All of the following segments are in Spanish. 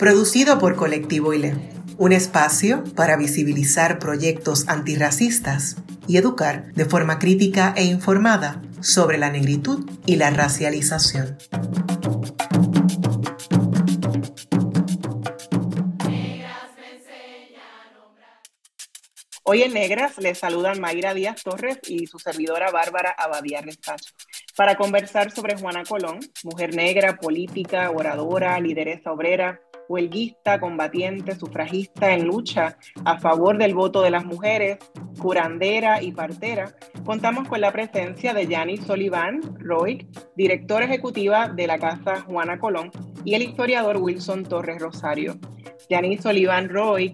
producido por Colectivo ILE, un espacio para visibilizar proyectos antirracistas y educar de forma crítica e informada sobre la negritud y la racialización. Hoy en Negras les saludan Mayra Díaz Torres y su servidora Bárbara Abadía Restacho para conversar sobre Juana Colón, mujer negra, política, oradora, lideresa obrera, huelguista, combatiente, sufragista en lucha a favor del voto de las mujeres, curandera y partera, contamos con la presencia de Janice Sullivan Roy, directora ejecutiva de la Casa Juana Colón, y el historiador Wilson Torres Rosario. Janice Sullivan Roy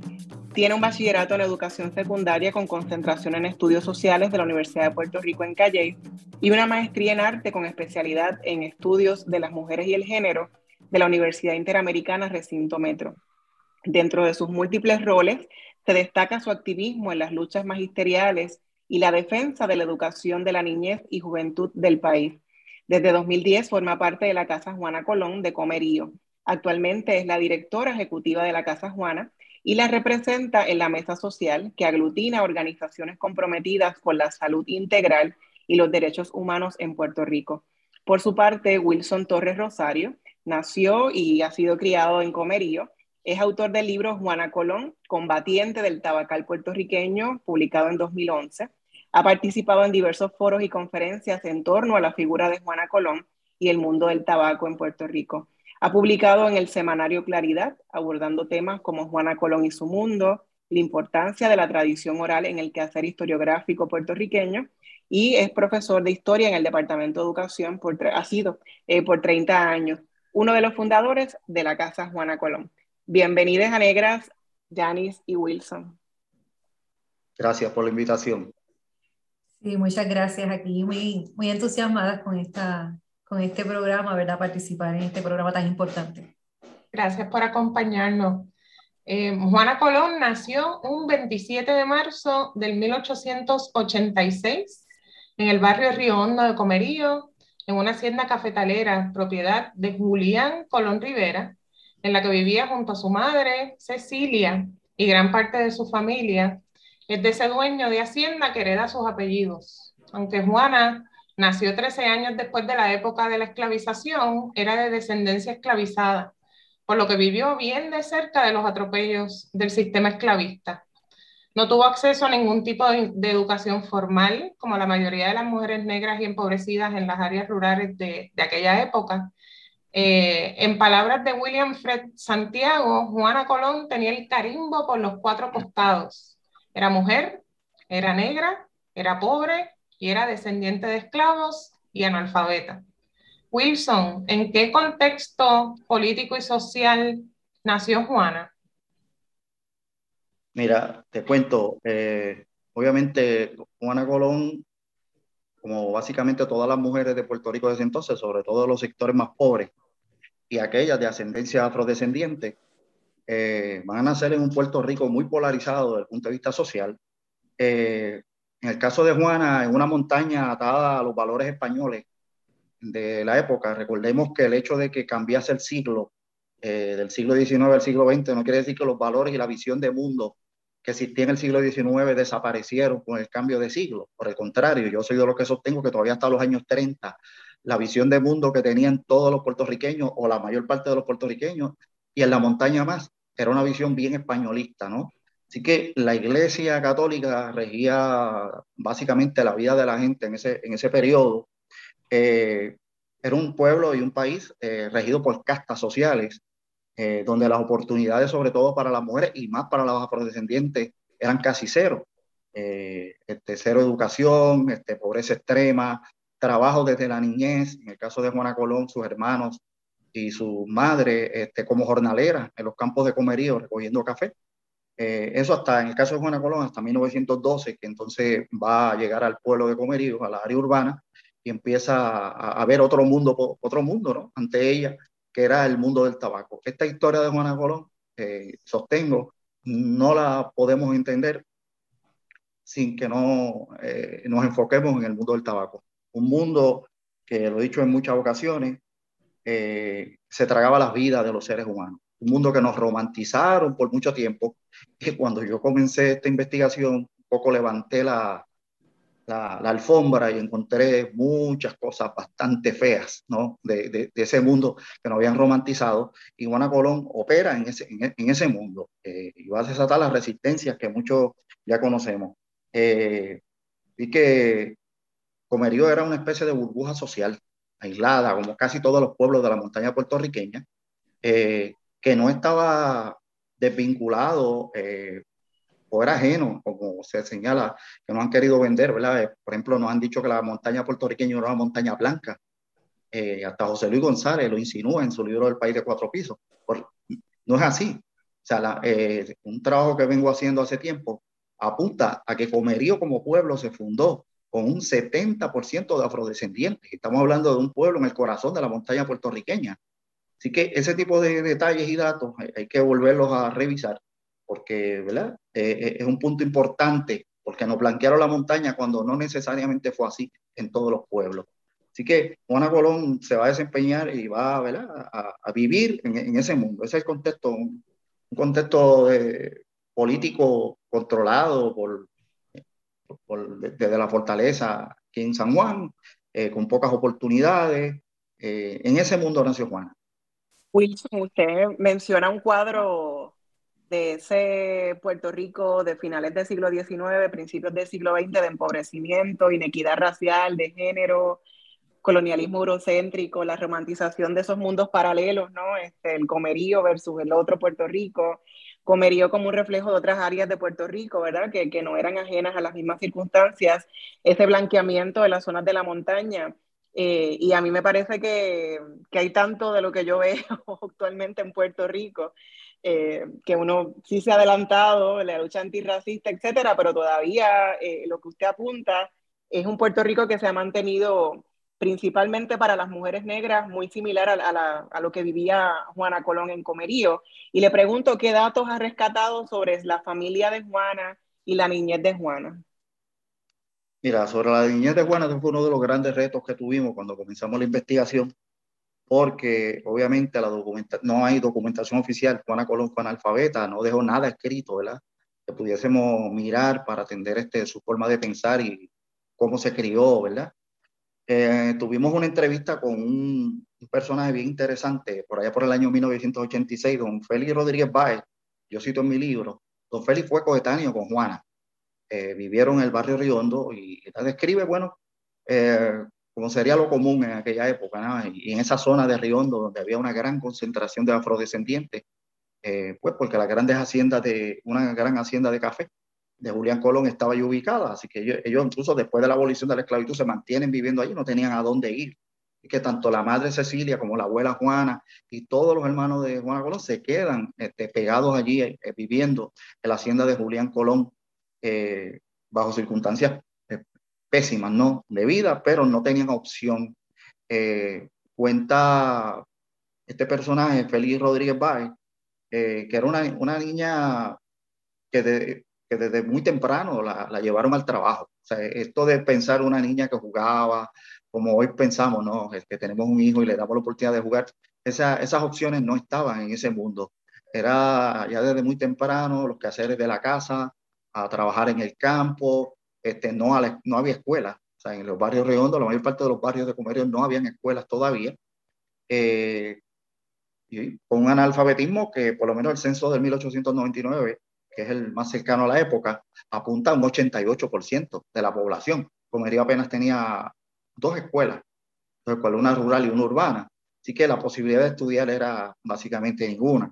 tiene un bachillerato en educación secundaria con concentración en estudios sociales de la Universidad de Puerto Rico en Calle y una maestría en arte con especialidad en estudios de las mujeres y el género de la Universidad Interamericana Recinto Metro. Dentro de sus múltiples roles, se destaca su activismo en las luchas magisteriales y la defensa de la educación de la niñez y juventud del país. Desde 2010 forma parte de la Casa Juana Colón de Comerío. Actualmente es la directora ejecutiva de la Casa Juana y la representa en la mesa social que aglutina organizaciones comprometidas con la salud integral y los derechos humanos en Puerto Rico. Por su parte, Wilson Torres Rosario Nació y ha sido criado en Comerío. Es autor del libro Juana Colón, combatiente del tabacal puertorriqueño, publicado en 2011. Ha participado en diversos foros y conferencias en torno a la figura de Juana Colón y el mundo del tabaco en Puerto Rico. Ha publicado en el semanario Claridad, abordando temas como Juana Colón y su mundo, la importancia de la tradición oral en el quehacer historiográfico puertorriqueño y es profesor de historia en el Departamento de Educación, por, ha sido eh, por 30 años uno de los fundadores de la Casa Juana Colón. Bienvenidos a Negras, Janice y Wilson. Gracias por la invitación. Sí, muchas gracias aquí, muy, muy entusiasmadas con, esta, con este programa, ¿verdad? Participar en este programa tan importante. Gracias por acompañarnos. Eh, Juana Colón nació un 27 de marzo del 1886 en el barrio Río Hondo de Comerío, en una hacienda cafetalera propiedad de Julián Colón Rivera, en la que vivía junto a su madre, Cecilia, y gran parte de su familia, es de ese dueño de hacienda que hereda sus apellidos. Aunque Juana nació 13 años después de la época de la esclavización, era de descendencia esclavizada, por lo que vivió bien de cerca de los atropellos del sistema esclavista. No tuvo acceso a ningún tipo de, educación formal, como la mayoría de las mujeres negras y empobrecidas en las áreas rurales de, aquella época. Eh, en palabras de William Fred Santiago, Juana Colón tenía el carimbo por los cuatro costados. Era mujer, era negra, era pobre y era descendiente de esclavos y analfabeta. Wilson, ¿en qué contexto político y social nació Juana? Mira, te cuento, eh, obviamente Juana Colón, como básicamente todas las mujeres de Puerto Rico desde entonces, sobre todo los sectores más pobres y aquellas de ascendencia afrodescendiente, eh, van a nacer en un Puerto Rico muy polarizado desde el punto de vista social. Eh, en el caso de Juana, en una montaña atada a los valores españoles de la época, recordemos que el hecho de que cambiase el siglo, del siglo XIX al siglo XX, no quiere decir que los valores y la visión de mundo que existía en el siglo XIX desaparecieron con el cambio de siglo. Por el contrario, yo soy de los que sostengo que todavía hasta los años 30 la visión de mundo que tenían todos los puertorriqueños o la mayor parte de los puertorriqueños y en la montaña más era una visión bien españolista, ¿no? Así que la Iglesia Católica regía básicamente la vida de la gente en ese, en ese periodo. Eh, era un pueblo y un país eh, regido por castas sociales eh, donde las oportunidades, sobre todo para las mujeres y más para las afrodescendientes, eran casi cero. Eh, este, cero educación, este, pobreza extrema, trabajo desde la niñez, en el caso de Juana Colón, sus hermanos y su madre este, como jornalera en los campos de comerío recogiendo café. Eh, eso hasta en el caso de Juana Colón, hasta 1912, que entonces va a llegar al pueblo de Comerío, a la área urbana, y empieza a, ver otro mundo, otro mundo, ¿no? Ante ella, que era el mundo del tabaco. Esta historia de Juana Colón, eh, sostengo, no la podemos entender sin que no eh, nos enfoquemos en el mundo del tabaco. Un mundo que, lo he dicho en muchas ocasiones, se tragaba las vidas de los seres humanos un mundo que nos romantizaron por mucho tiempo. Y cuando yo comencé esta investigación, un poco levanté la, la, alfombra y encontré muchas cosas bastante feas, ¿no? De, de, ese mundo que nos habían romantizado. Y Juana Colón opera en ese, en, ese mundo eh, y va a desatar las resistencias que muchos ya conocemos. Eh, y que Comerío era una especie de burbuja social aislada, como casi todos los pueblos de la montaña puertorriqueña, eh, que no estaba desvinculado eh, era ajeno, como se señala, que no han querido vender, ¿verdad? Eh, por ejemplo, nos han dicho que la montaña puertorriqueña era una montaña blanca. Eh, hasta José Luis González lo insinúa en su libro El País de Cuatro Pisos. no es así. O sea, un trabajo que vengo haciendo hace tiempo apunta a que Comerío como pueblo se fundó con un 70% de afrodescendientes. Estamos hablando de un pueblo en el corazón de la montaña puertorriqueña. Así que ese tipo de detalles y datos hay, que volverlos a revisar porque ¿verdad? Eh, eh, es un punto importante porque nos blanquearon la montaña cuando no necesariamente fue así en todos los pueblos. Así que Juana Colón se va a desempeñar y va ¿verdad? A, vivir en, ese mundo. Ese es el contexto, un, contexto político controlado por, desde la fortaleza aquí en San Juan, eh, con pocas oportunidades. en ese mundo nació Juana. Wilson, usted menciona un cuadro de ese Puerto Rico de finales del siglo XIX, principios del siglo XX, de empobrecimiento, inequidad racial, de género, colonialismo eurocéntrico, la romantización de esos mundos paralelos, ¿no? Este, el comerío versus el otro Puerto Rico, comerío como un reflejo de otras áreas de Puerto Rico, ¿verdad? Que, que no eran ajenas a las mismas circunstancias, ese blanqueamiento de las zonas de la montaña eh, y a mí me parece que, que, hay tanto de lo que yo veo actualmente en Puerto Rico, eh, que uno sí se ha adelantado, la lucha antirracista, etcétera, pero todavía eh, lo que usted apunta es un Puerto Rico que se ha mantenido principalmente para las mujeres negras, muy similar a, lo que vivía Juana Colón en Comerío. Y le pregunto qué datos ha rescatado sobre la familia de Juana y la niñez de Juana. Mira, sobre la niñez de Juana, fue uno de los grandes retos que tuvimos cuando comenzamos la investigación, porque obviamente la documenta no hay documentación oficial. Juana Colón fue analfabeta, no dejó nada escrito, ¿verdad? Que pudiésemos mirar para atender este, su forma de pensar y cómo se crió, ¿verdad? Eh, tuvimos una entrevista con un, personaje bien interesante, por allá por el año 1986, don Félix Rodríguez Báez, yo cito en mi libro, don Félix fue coetáneo con Juana, eh, vivieron en el barrio Riondo y la describe, bueno, eh, como sería lo común en aquella época, y, en esa zona de Riondo donde había una gran concentración de afrodescendientes, eh, pues porque las grandes haciendas de, una gran hacienda de café de Julián Colón estaba ahí ubicada, así que ellos, incluso después de la abolición de la esclavitud se mantienen viviendo allí, no tenían a dónde ir. Y que tanto la madre Cecilia como la abuela Juana y todos los hermanos de Juana Colón se quedan este, pegados allí viviendo en la hacienda de Julián Colón eh, bajo circunstancias eh, pésimas, ¿no? De vida, pero no tenían opción. Eh, cuenta este personaje, Félix Rodríguez Báez, que era una, una niña que, que, desde muy temprano la, llevaron al trabajo. O sea, esto de pensar una niña que jugaba, como hoy pensamos, ¿no? Es que tenemos un hijo y le damos la oportunidad de jugar, esa, esas opciones no estaban en ese mundo. Era ya desde muy temprano los quehaceres de la casa, a trabajar en el campo, este, no, había escuelas, en los barrios redondos, la mayor parte de los barrios de comercio no habían escuelas todavía, eh, y con un analfabetismo que por lo menos el censo del 1899, que es el más cercano a la época, apunta a un 88% de la población. Comerío apenas tenía dos escuelas, dos escuelas, una rural y una urbana, así que la posibilidad de estudiar era básicamente ninguna.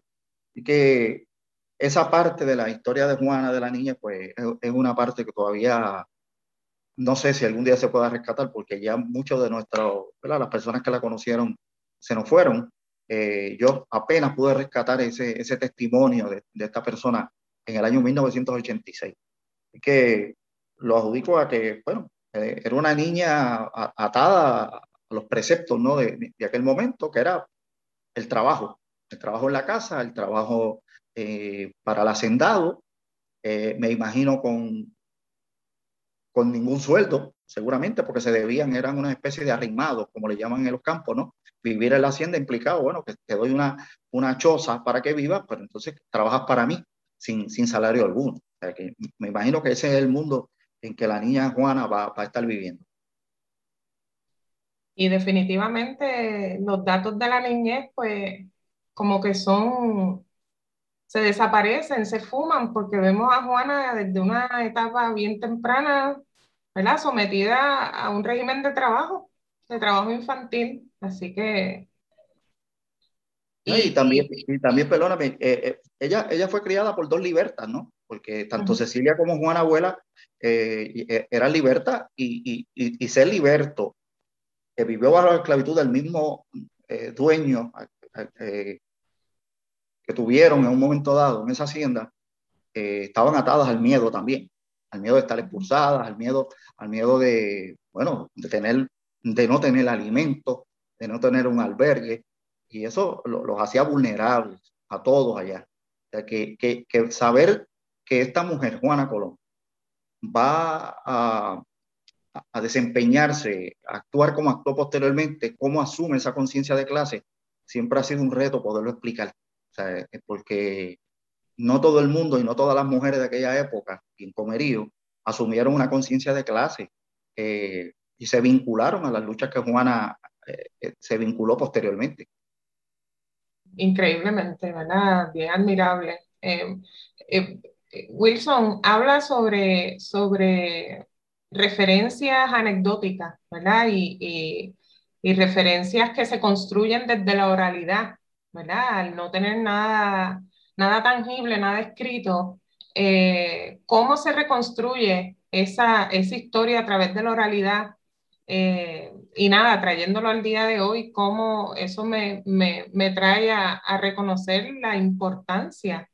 Así que esa parte de la historia de Juana, de la niña, pues es, una parte que todavía no sé si algún día se pueda rescatar, porque ya muchos de nuestros, las personas que la conocieron se nos fueron, eh, yo apenas pude rescatar ese, ese testimonio de, esta persona en el año 1986. Que lo adjudico a que, bueno, eh, era una niña atada a los preceptos ¿no? de, aquel momento, que era el trabajo, el trabajo en la casa, el trabajo eh, para el hacendado, me imagino con, con ningún sueldo, seguramente, porque se debían, eran una especie de arrimados, como le llaman en los campos, ¿no? Vivir en la hacienda implicado, bueno, que te doy una, una choza para que vivas, pero entonces trabajas para mí sin, sin salario alguno. Me imagino que ese es el mundo en que la niña Juana va, va a estar viviendo. Y definitivamente los datos de la niñez, pues, como que son, se desaparecen, se fuman, porque vemos a Juana desde una etapa bien temprana ¿verdad? Sometida a un régimen de trabajo, de trabajo infantil. Así que... Y, también, y también, perdóname, eh, eh, ella, ella fue criada por dos libertas, ¿no? Porque tanto Cecilia como Juana Abuela eh, eran libertas y, y, y, ser liberto, que vivió bajo la esclavitud del mismo dueño que tuvieron en un momento dado en esa hacienda, estaban atadas al miedo también al miedo de estar expulsadas, al miedo, al miedo de, bueno, de, tener, de no tener alimento, de no tener un albergue, y eso los hacía vulnerables a todos allá. O sea, que, que, que, saber que esta mujer, Juana Colón, va a, a desempeñarse, a actuar como actuó posteriormente, cómo asume esa conciencia de clase, siempre ha sido un reto poderlo explicar. Sea, porque no todo el mundo y no todas las mujeres de aquella época en Comerío asumieron una conciencia de clase eh, y se vincularon a las luchas que Juana eh, eh, se vinculó posteriormente. Increíblemente, ¿verdad? Bien admirable. Wilson habla sobre, sobre referencias anecdóticas, ¿verdad? Y, y referencias que se construyen desde la oralidad, ¿verdad? Al no tener nada nada tangible, nada escrito, eh, ¿cómo se reconstruye esa, esa historia a través de la oralidad? Eh, y nada, trayéndolo al día de hoy, cómo eso me, me, me trae a, reconocer la importancia,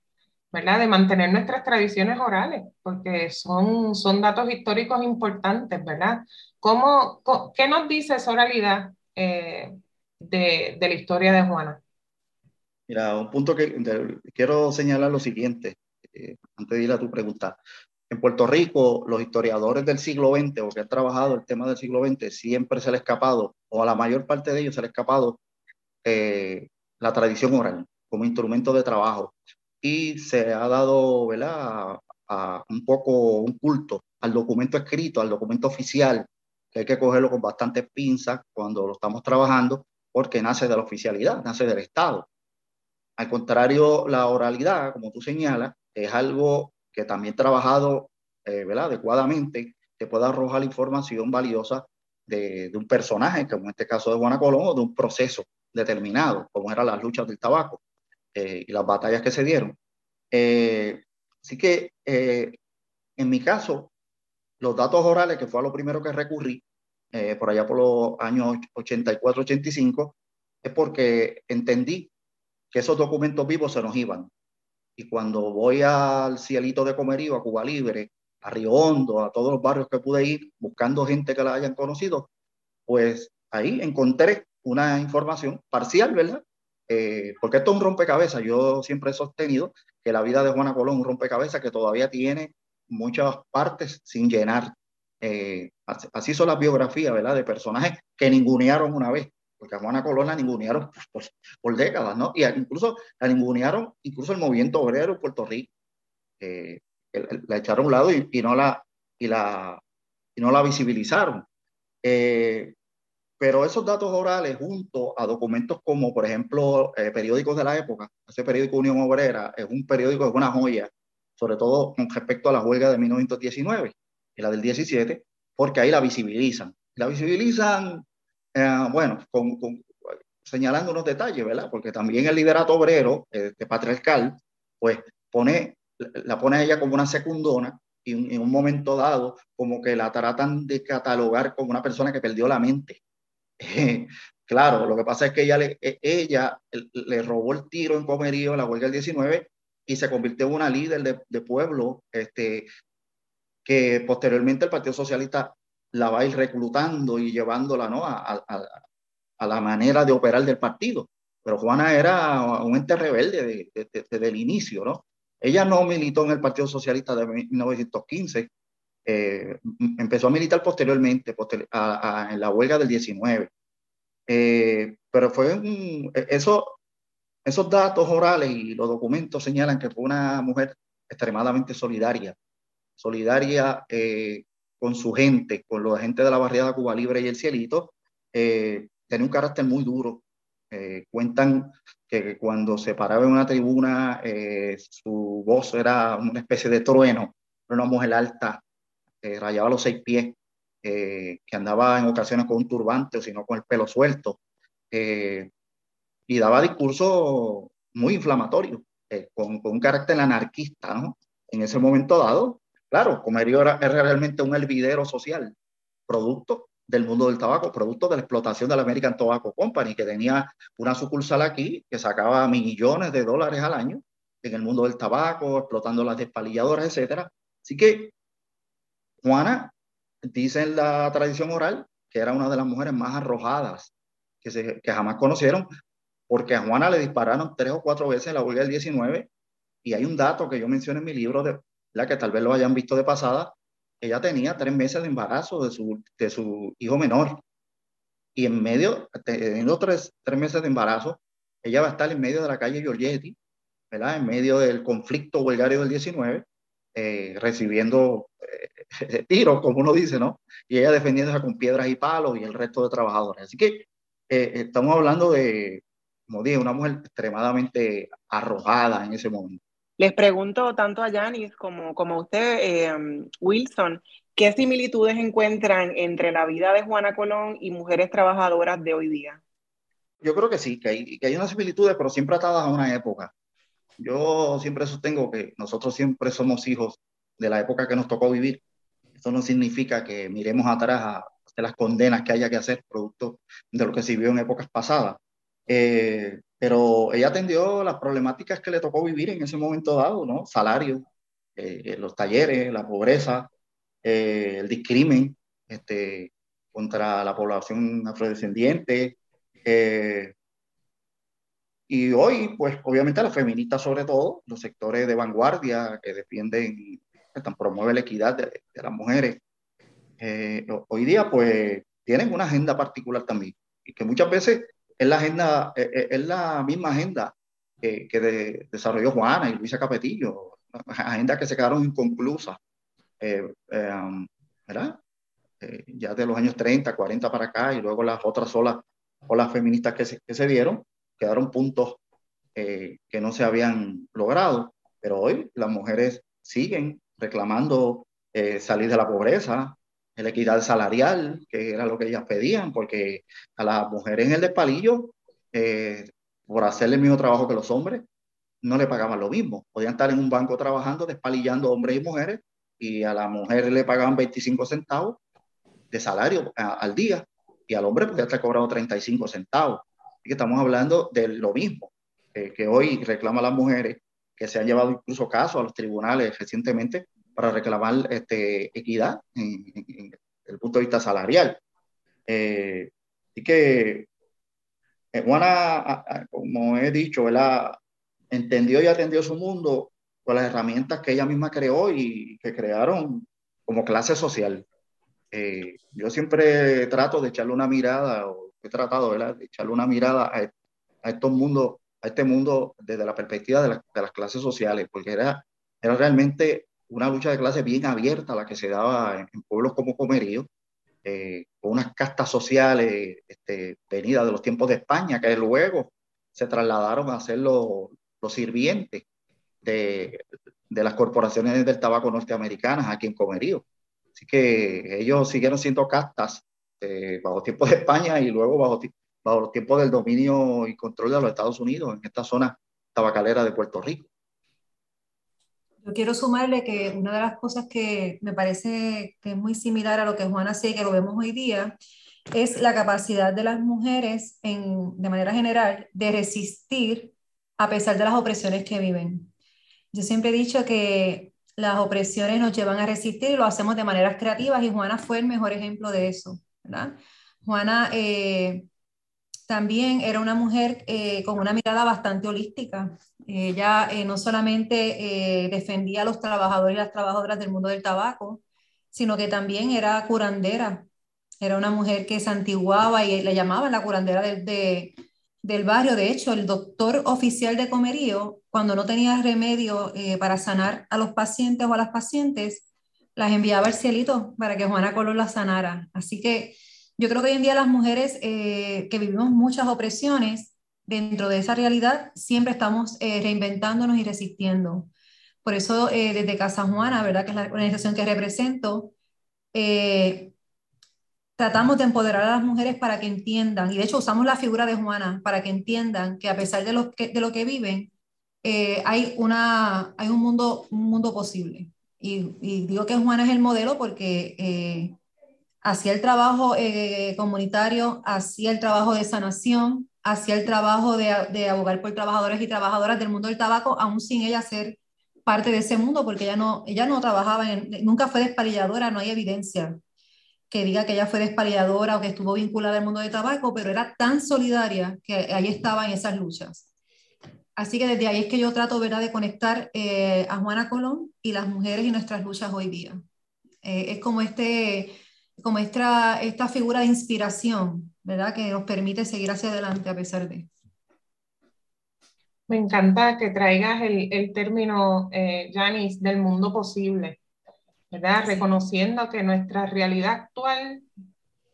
¿verdad?, de mantener nuestras tradiciones orales, porque son, son datos históricos importantes, ¿verdad? ¿Cómo, ¿Qué nos dice esa oralidad eh, de, de la historia de Juana? Mira, un punto que quiero señalar lo siguiente, eh, antes de ir a tu pregunta. En Puerto Rico, los historiadores del siglo XX o que han trabajado el tema del siglo XX, siempre se les ha escapado, o a la mayor parte de ellos se les ha escapado, eh, la tradición oral como instrumento de trabajo. Y se ha dado, ¿verdad?, a, un poco un culto al documento escrito, al documento oficial, que hay que cogerlo con bastantes pinzas cuando lo estamos trabajando, porque nace de la oficialidad, nace del Estado. Al contrario, la oralidad, como tú señalas, es algo que también trabajado eh, ¿verdad? adecuadamente te puede arrojar información valiosa de, un personaje, como en este caso de Juana Colón, o de un proceso determinado, como eran las luchas del tabaco eh, y las batallas que se dieron. Eh, así que, eh, en mi caso, los datos orales, que fue lo primero que recurrí, por allá por los años 84-85, es porque entendí que esos documentos vivos se nos iban. Y cuando voy al Cielito de Comerío, a Cuba Libre, a Río Hondo, a todos los barrios que pude ir, buscando gente que la hayan conocido, pues ahí encontré una información parcial, ¿verdad? Eh, porque esto es un rompecabezas. Yo siempre he sostenido que la vida de Juana Colón es un rompecabezas que todavía tiene muchas partes sin llenar. Eh, así son las biografías, ¿verdad? De personajes que ningunearon una vez porque a Juana Colón la ningunearon por, por, décadas, ¿no? Y incluso la ningunearon, incluso el movimiento obrero en Puerto Rico, eh, la echaron a un lado y, y, no, la, y, la, y no la visibilizaron. Eh, pero esos datos orales, junto a documentos como, por ejemplo, eh, periódicos de la época, ese periódico Unión Obrera es un periódico, es una joya, sobre todo con respecto a la huelga de 1919 y la del 17, porque ahí la visibilizan. La visibilizan eh, bueno, con, señalando unos detalles, ¿verdad? Porque también el liderato obrero, de patriarcal, pues pone, la pone a ella como una secundona y en un momento dado como que la tratan de catalogar como una persona que perdió la mente. claro, lo que pasa es que ella le, e, ella le robó el tiro en Comerío en la huelga del 19 y se convirtió en una líder de, de pueblo este, que posteriormente el Partido Socialista la va a ir reclutando y llevándola ¿no? a, a, a la manera de operar del partido. Pero Juana era un ente rebelde desde el inicio, ¿no? Ella no militó en el Partido Socialista de 1915, eh, empezó a militar posteriormente, en la huelga del 19. Eh, pero fue un, eso, esos datos orales y los documentos señalan que fue una mujer extremadamente solidaria, solidaria eh, con su gente, con la gente de la barriada Cuba Libre y el Cielito, tenía un carácter muy duro. cuentan que cuando se paraba en una tribuna, su voz era una especie de trueno, una mujer alta, eh, rayaba los seis pies, eh, que andaba en ocasiones con un turbante o sino con el pelo suelto, eh, y daba discursos muy inflamatorios, con, con, un carácter anarquista, ¿no? En ese momento dado, claro, Comerío era, realmente un hervidero social, producto del mundo del tabaco, producto de la explotación de la American Tobacco Company, que tenía una sucursal aquí que sacaba millones de dólares al año en el mundo del tabaco, explotando las despalilladoras, etcétera. Así que Juana dice en la tradición oral que era una de las mujeres más arrojadas que jamás conocieron, porque a Juana le dispararon tres o cuatro veces en la huelga del 19, y hay un dato que yo menciono en mi libro, de, la que tal vez lo hayan visto de pasada, ella tenía tres meses de embarazo de su, de su hijo menor, y en medio, teniendo tres, tres meses de embarazo, ella va a estar en medio de la calle Giorgetti, ¿verdad? En medio del conflicto huelgario del 19, eh, recibiendo eh, tiros, como uno dice, ¿no? Y ella defendiéndose con piedras y palos y el resto de trabajadores. Así que eh, estamos hablando de, como dije, una mujer extremadamente arrojada en ese momento. Les pregunto tanto a Yanis como, como a usted, Wilson, ¿qué similitudes encuentran entre la vida de Juana Colón y mujeres trabajadoras de hoy día? Yo creo que sí, que hay, que hay unas similitudes, pero siempre atadas a una época. Yo siempre sostengo que nosotros siempre somos hijos de la época que nos tocó vivir. Eso no significa que miremos atrás a, las condenas que haya que hacer producto de lo que se vivió en épocas pasadas. Eh, pero ella atendió las problemáticas que le tocó vivir en ese momento dado, ¿no? Salario, eh, los talleres, la pobreza, eh, el discrimen este, contra la población afrodescendiente, y hoy, pues obviamente las feministas sobre todo, los sectores de vanguardia que defienden, que promueven la equidad de, las mujeres, eh, hoy día pues tienen una agenda particular también y que muchas veces es la agenda, eh, eh, es, la misma agenda que, que desarrolló Juana y Luisa Capetillo, agenda que se quedaron inconclusas, um, ¿verdad? ya de los años 30, 40 para acá y luego las otras olas, olas feministas que se, que se dieron, quedaron puntos eh, que no se habían logrado, pero hoy las mujeres siguen reclamando eh, salir de la pobreza, la equidad salarial, que era lo que ellas pedían, porque a las mujeres en el despalillo, eh, por hacer el mismo trabajo que los hombres, no le pagaban lo mismo. Podían estar en un banco trabajando, despalillando hombres y mujeres, y a la mujer le pagaban 25 centavos de salario al día, y al hombre podía estar cobrando 35 centavos que estamos hablando de lo mismo eh, que hoy reclaman las mujeres, que se han llevado incluso casos a los tribunales recientemente para reclamar este, equidad en, el punto de vista salarial. Eh, así que eh, Juana, como he dicho, entendió y atendió su mundo con las herramientas que ella misma creó y que crearon como clase social. Eh, yo siempre trato de echarle una mirada o he tratado de echarle una mirada a, a, estos mundos, a este mundo desde la perspectiva de, de, las clases sociales, porque era, era realmente una lucha de clase bien abierta la que se daba en, pueblos como Comerío, eh, con unas castas sociales este, venidas de los tiempos de España, que luego se trasladaron a ser los, los sirvientes de, de, las corporaciones del tabaco norteamericanas aquí en Comerío. Así que ellos siguieron siendo castas este, bajo tiempo de España y luego bajo, bajo los tiempos del dominio y control de los Estados Unidos en esta zona tabacalera de Puerto Rico. Yo quiero sumarle que una de las cosas que me parece que es muy similar a lo que Juana hace, que lo vemos hoy día, es la capacidad de las mujeres, en, de manera general, de resistir a pesar de las opresiones que viven. Yo siempre he dicho que las opresiones nos llevan a resistir y lo hacemos de maneras creativas y Juana fue el mejor ejemplo de eso. ¿verdad? Juana eh, también era una mujer eh, con una mirada bastante holística. Ella eh, no solamente defendía a los trabajadores y las trabajadoras del mundo del tabaco, sino que también era curandera. Era una mujer que santiguaba y le llamaban la curandera de, del barrio. De hecho, el doctor oficial de Comerío, cuando no tenía remedio eh, para sanar a los pacientes o a las pacientes, las enviaba al cielito para que Juana Colón las sanara. Así que yo creo que hoy en día las mujeres eh, que vivimos muchas opresiones, dentro de esa realidad, siempre estamos eh, reinventándonos y resistiendo. Por eso, desde Casa Juana, ¿verdad? que es la organización que represento, tratamos de empoderar a las mujeres para que entiendan, y de hecho usamos la figura de Juana para que entiendan que a pesar de lo que, de lo que viven, eh, hay, una, hay un, mundo, un mundo posible. Y, digo que Juana es el modelo porque eh, hacía el trabajo eh, comunitario, hacía el trabajo de sanación, hacía el trabajo de, de, abogar por trabajadores y trabajadoras del mundo del tabaco, aún sin ella ser parte de ese mundo, porque ella no, ella no trabajaba, en, nunca fue despalilladora, no hay evidencia que diga que ella fue despaliadora o que estuvo vinculada al mundo de tabaco, pero era tan solidaria que ahí estaba en esas luchas. Así que desde ahí es que yo trato ¿verdad? de conectar eh, a Juana Colón y las mujeres y nuestras luchas hoy día. Eh, es como, este, como esta, esta figura de inspiración, ¿verdad? Que nos permite seguir hacia adelante a pesar de. Me encanta que traigas el, el término, eh, Janice, del mundo posible. ¿verdad? Reconociendo que nuestra realidad actual,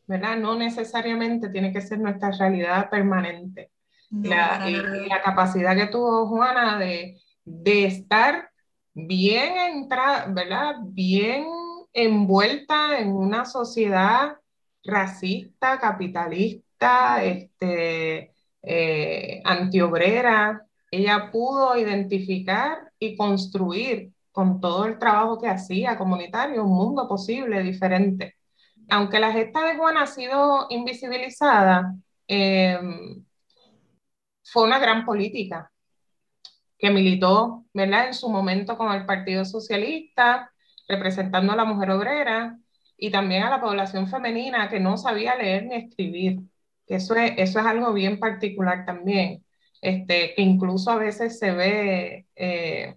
¿verdad? No necesariamente tiene que ser nuestra realidad permanente. la, la, capacidad que tuvo Juana de, de estar bien entrada, ¿verdad? Bien envuelta en una sociedad racista, capitalista, este, eh, antiobrera, ella pudo identificar y construir con todo el trabajo que hacía comunitario, un mundo posible, diferente. Aunque la gesta de Juan ha sido invisibilizada, em, fue una gran política que militó ¿verdad? en su momento con el Partido Socialista, representando a la mujer obrera y también a la población femenina que no sabía leer ni escribir. Eso es, eso es algo bien particular también, este, que incluso a veces se ve eh,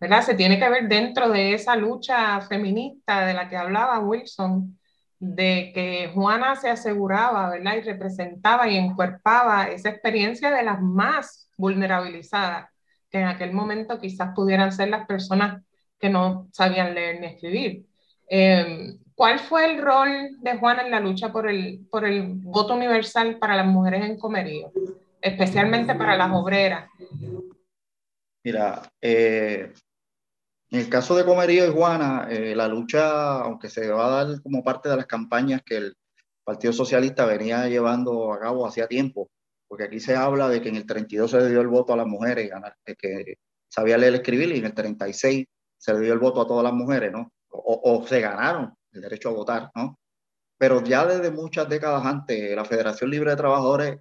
¿verdad? Se tiene que ver dentro de esa lucha feminista de la que hablaba Wilson, de que Juana se aseguraba, ¿verdad? Y representaba y encuerpaba esa experiencia de las más vulnerabilizadas, que en aquel momento quizás pudieran ser las personas que no sabían leer ni escribir. Em, ¿Cuál fue el rol de Juana en la lucha por el, por el voto universal para las mujeres en comerío, especialmente para las obreras? Mira, eh, en el caso de Comerío y Juana, eh, la lucha, aunque se va a dar como parte de las campañas que el Partido Socialista venía llevando a cabo hacía tiempo, porque aquí se habla de que en el 32 se dio el voto a las mujeres, que sabía leer y escribir, y en el 36 se le dio el voto a todas las mujeres, ¿no? O, se ganaron el derecho a votar, ¿no? Pero ya desde muchas décadas antes, la Federación Libre de Trabajadores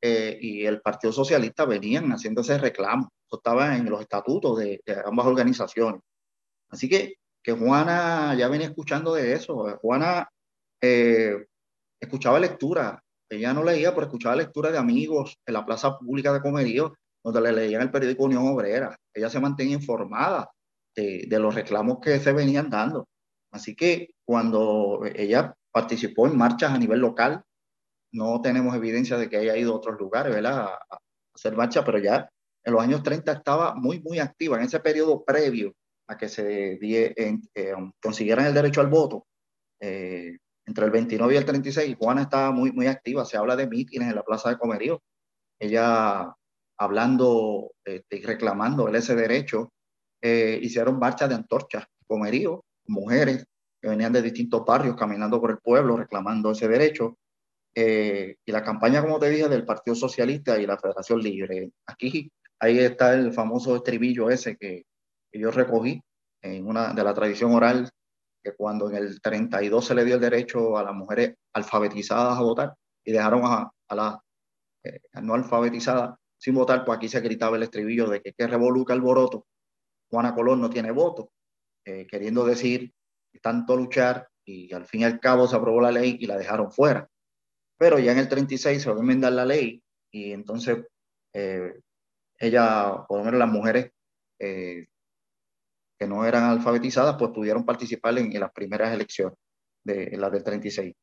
eh, y el Partido Socialista venían haciendo ese reclamo. Eso estaba en los estatutos de, ambas organizaciones. Así que, que Juana ya venía escuchando de eso. Juana eh, escuchaba lectura. Ella no leía, pero escuchaba lectura de amigos en la plaza pública de Comerío, donde le leían el periódico Unión Obrera. Ella se mantenía informada de, los reclamos que se venían dando. Así que cuando ella participó en marchas a nivel local, no tenemos evidencia de que haya ido a otros lugares, ¿verdad? A, hacer marcha, pero ya en los años 30 estaba muy, muy activa. En ese periodo previo a que se die, eh, consiguieran el derecho al voto, eh, entre el 29 y el 36, Juana estaba muy, muy activa. Se habla de mítines en la Plaza de Comerío. Ella hablando este, y reclamando ese derecho, eh, hicieron marchas de antorchas, Comerío, mujeres que venían de distintos barrios caminando por el pueblo reclamando ese derecho. Eh, y la campaña, como te dije, del Partido Socialista y la Federación Libre. Aquí, ahí está el famoso estribillo ese que, yo recogí en una de la tradición oral que cuando en el 32 se le dio el derecho a las mujeres alfabetizadas a votar y dejaron a, a las eh, no alfabetizadas sin votar, pues aquí se gritaba el estribillo de que, que revoluca el boroto, Juana Colón no tiene voto, eh, queriendo decir tanto luchar y al fin y al cabo se aprobó la ley y la dejaron fuera. Pero ya en el 36 se va a enmendar la ley y entonces eh, ella, por lo menos las mujeres eh, que no eran alfabetizadas, pues pudieron participar en, las primeras elecciones, de, las del 36.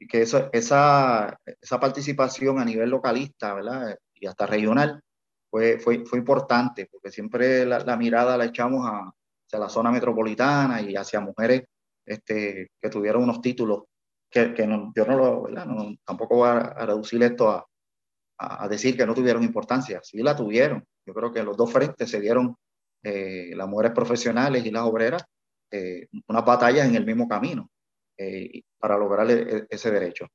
Y que eso, esa, esa participación a nivel localista, ¿verdad? Y hasta regional, fue, fue, fue importante, porque siempre la, la mirada la echamos a, hacia la zona metropolitana y hacia mujeres este, que tuvieron unos títulos que, que no, yo no lo, ¿verdad? No, tampoco voy a, reducir esto a, a, decir que no tuvieron importancia, sí la tuvieron. Yo creo que los dos frentes se dieron eh, las mujeres profesionales y las obreras eh, unas batallas en el mismo camino eh, para lograr e, ese derecho.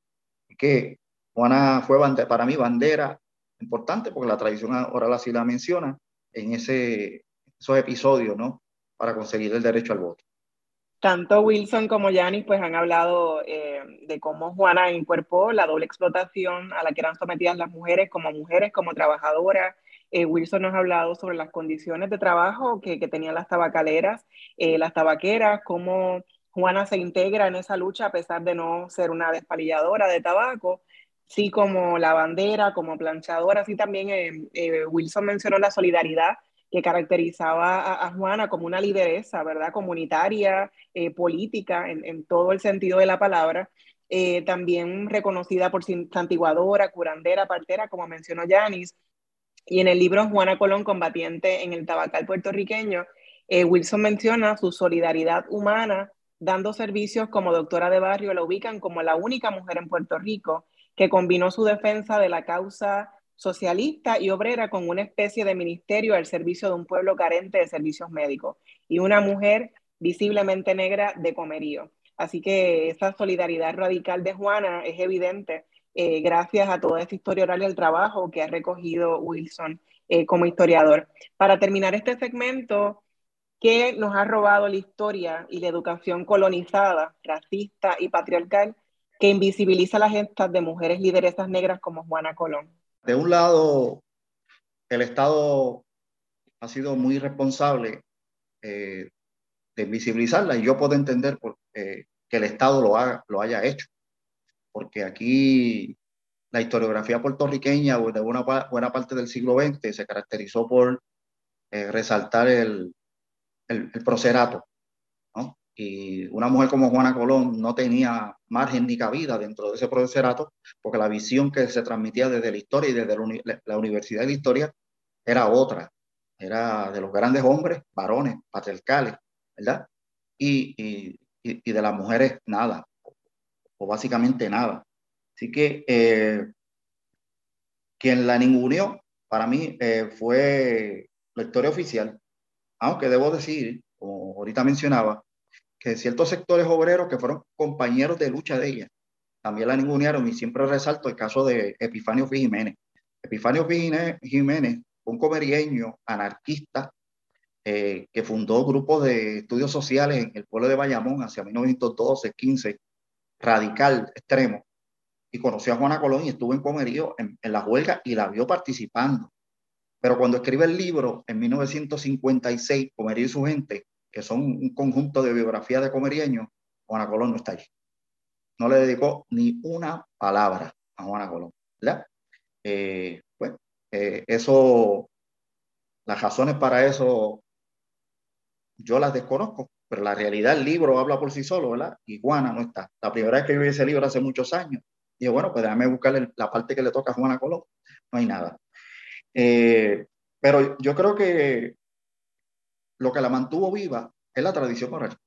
Que Juana fue para mí bandera importante porque la tradición oral así la menciona en ese, esos episodios, ¿no? para conseguir el derecho al voto. Tanto Wilson como Yanis pues han hablado eh, de cómo Juana incorporó la doble explotación a la que eran sometidas las mujeres como mujeres, como trabajadoras. Eh, Wilson nos ha hablado sobre las condiciones de trabajo que, que tenían las tabacaleras, eh, las tabaqueras, cómo Juana se integra en esa lucha a pesar de no ser una despalilladora de tabaco, sí como lavandera, como planchadora, así también Wilson mencionó la solidaridad que caracterizaba a, Juana como una lideresa, ¿verdad? Comunitaria, eh, política, en, todo el sentido de la palabra. Eh, también reconocida por santiguadora, curandera, partera, como mencionó Yanis. Y en el libro Juana Colón, combatiente en el tabacal puertorriqueño, eh, Wilson menciona su solidaridad humana, dando servicios como doctora de barrio, la ubican como la única mujer en Puerto Rico que combinó su defensa de la causa socialista y obrera con una especie de ministerio al servicio de un pueblo carente de servicios médicos y una mujer visiblemente negra de comerío. Así que esa solidaridad radical de Juana es evidente eh, gracias a toda esta historia oral y el trabajo que ha recogido Wilson eh, como historiador. Para terminar este segmento, ¿qué nos ha robado la historia y la educación colonizada, racista y patriarcal que invisibiliza las gestas de mujeres lideresas negras como Juana Colón? de un lado, el Estado ha sido muy responsable eh, de visibilizarla y yo puedo entender eh, que el Estado lo, lo haya hecho, porque aquí la historiografía puertorriqueña de una buena parte del siglo XX se caracterizó por eh, resaltar el, el, procerato. Y una mujer como Juana Colón no tenía margen ni cabida dentro de ese proceserato, porque la visión que se transmitía desde la historia y desde la Universidad de la Historia era otra, era de los grandes hombres, varones, patriarcales, ¿verdad? Y, y, y de las mujeres nada, o básicamente nada. Así que eh, quien la ninguneó, para mí, eh, fue la historia oficial, aunque debo decir, como ahorita mencionaba, que ciertos sectores obreros que fueron compañeros de lucha de ella también la ningunearon y siempre resalto el caso de Epifanio. Jiménez. Epifanio. Jiménez, un comerieño anarquista eh, que fundó grupos de estudios sociales en el pueblo de Bayamón hacia 1912-15, radical, extremo, y conoció a Juana Colón y estuvo en Comerío en, en la huelga y la vio participando. Pero cuando escribe el libro en 1956, Comerío y su gente, que son un conjunto de biografías de comerieños, Juana Colón no está ahí. No le dedicó ni una palabra a Juana Colón, ¿verdad? Eh, pues, eh, eso, las razones para eso yo las desconozco, pero la realidad el libro habla por sí solo, ¿verdad? Y Juana no está. La primera vez que yo vi ese libro hace muchos años, dije, bueno, pues déjame buscarle la parte que le toca a Juana Colón. No hay nada. Eh, pero yo creo que lo que la mantuvo viva es la tradición oral.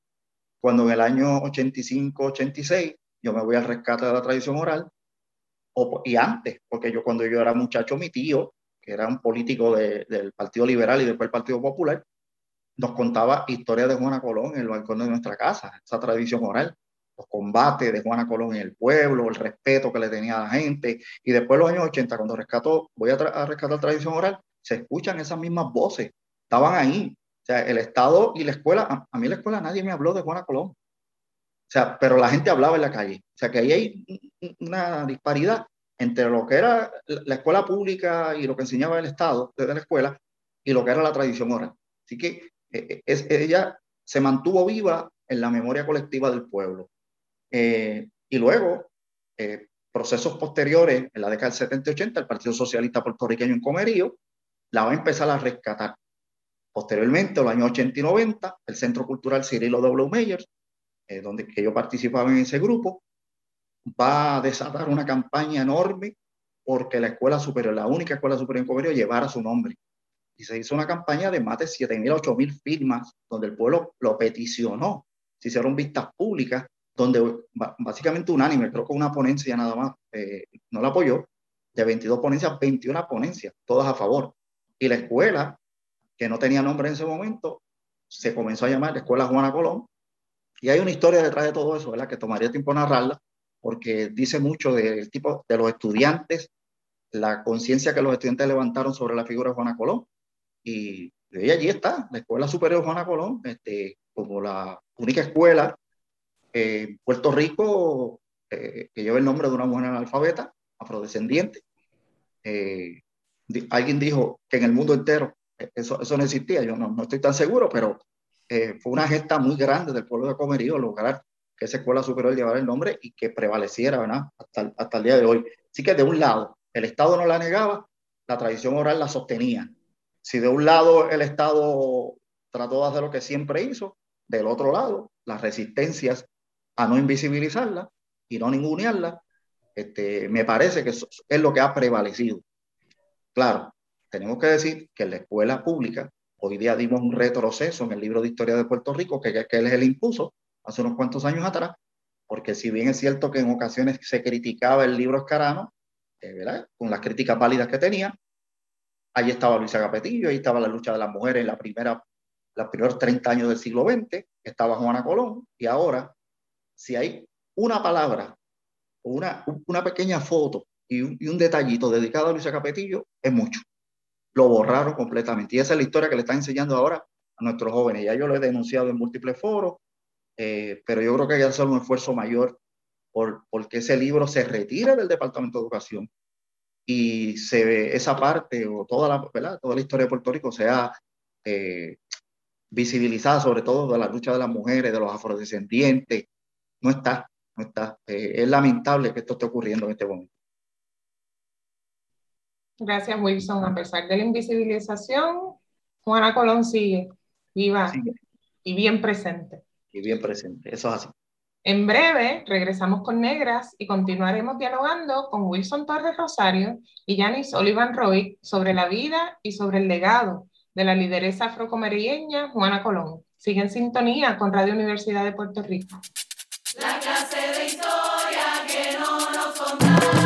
Cuando en el año 85-86 yo me voy al rescate de la tradición oral, o, y antes, porque yo cuando yo era muchacho, mi tío, que era un político del Partido Liberal y después del Partido Popular, nos contaba historias de Juana Colón en el balcón de nuestra casa, esa tradición oral, los combates de Juana Colón en el pueblo, el respeto que le tenía a la gente, y después los años 80, cuando rescató, voy a, a rescatar tradición oral, se escuchan esas mismas voces, estaban ahí, o sea, el Estado y la escuela, a, mí la escuela nadie me habló de Juana Colón. sea, pero la gente hablaba en la calle. O sea, que ahí hay una disparidad entre lo que era la escuela pública y lo que enseñaba el Estado desde la escuela y lo que era la tradición oral. Así que eh, eh, es, ella se mantuvo viva en la memoria colectiva del pueblo. Eh, y luego, procesos posteriores, en la década del 70 y 80, el Partido Socialista Puertorriqueño en Comerío la va a empezar a rescatar. Posteriormente, en los años 80 y 90, el Centro Cultural Cirilo W. Meyers, donde que yo participaba en ese grupo, va a desatar una campaña enorme porque la escuela superior, la única escuela superior en Comerío, llevara su nombre. Y se hizo una campaña de más de 7.000, 8.000 firmas, donde el pueblo lo peticionó. Se hicieron vistas públicas, donde básicamente unánime, creo que una ponencia nada más eh, no la apoyó, de 22 ponencias, 21 ponencias, todas a favor. Y la escuela, que no tenía nombre en ese momento, se comenzó a llamar la Escuela Juana Colón. Y hay una historia detrás de todo eso, ¿verdad? Que tomaría tiempo narrarla, porque dice mucho del tipo de los estudiantes, la conciencia que los estudiantes levantaron sobre la figura de Juana Colón. Y, allí está, la Escuela Superior Juana Colón, este, como la única escuela en Puerto Rico eh, que lleva el nombre de una mujer analfabeta, afrodescendiente. Eh, alguien dijo que en el mundo entero eso, eso no existía, yo no, no estoy tan seguro, pero fue una gesta muy grande del pueblo de Comerío lograr que esa escuela superior llevara el nombre y que prevaleciera, ¿verdad? Hasta, hasta el día de hoy. Así que de un lado, el Estado no la negaba, la tradición oral la sostenía. Si de un lado el Estado trató de hacer lo que siempre hizo, del otro lado, las resistencias a no invisibilizarla y no ningunearla, este, me parece que es lo que ha prevalecido. Claro, tenemos que decir que la escuela pública, hoy día dimos un retroceso en el libro de historia de Puerto Rico, que, que él es el impuso hace unos cuantos años atrás, porque si bien es cierto que en ocasiones se criticaba el libro Escarano, eh, ¿verdad? con las críticas válidas que tenía, ahí estaba Luisa Capetillo, ahí estaba la lucha de las mujeres en la primera, los primeros 30 años del siglo XX, estaba Juana Colón, y ahora, si hay una palabra, una, una pequeña foto y un, y un detallito dedicado a Luisa Capetillo, es mucho. Lo borraron completamente. Y esa es la historia que le están enseñando ahora a nuestros jóvenes. Ya yo lo he denunciado en múltiples foros, eh, pero yo creo que hay que hacer un esfuerzo mayor por porque ese libro se retire del Departamento de Educación y se ve esa parte o toda la, ¿verdad? toda la historia de Puerto Rico sea eh, visibilizada, sobre todo de la lucha de las mujeres, de los afrodescendientes. No está, no está. Eh, es lamentable que esto esté ocurriendo en este momento. Gracias, Wilson. A pesar de la invisibilización, Juana Colón sigue viva y bien presente bien presente. Eso es así. En breve regresamos con Negras y continuaremos dialogando con Wilson Torres Rosario y Janice Olivan Roy sobre la vida y sobre el legado de la lideresa afrocomerieña Juana Colón. Sigue en sintonía con Radio Universidad de Puerto Rico. La clase de historia que no nos contaron,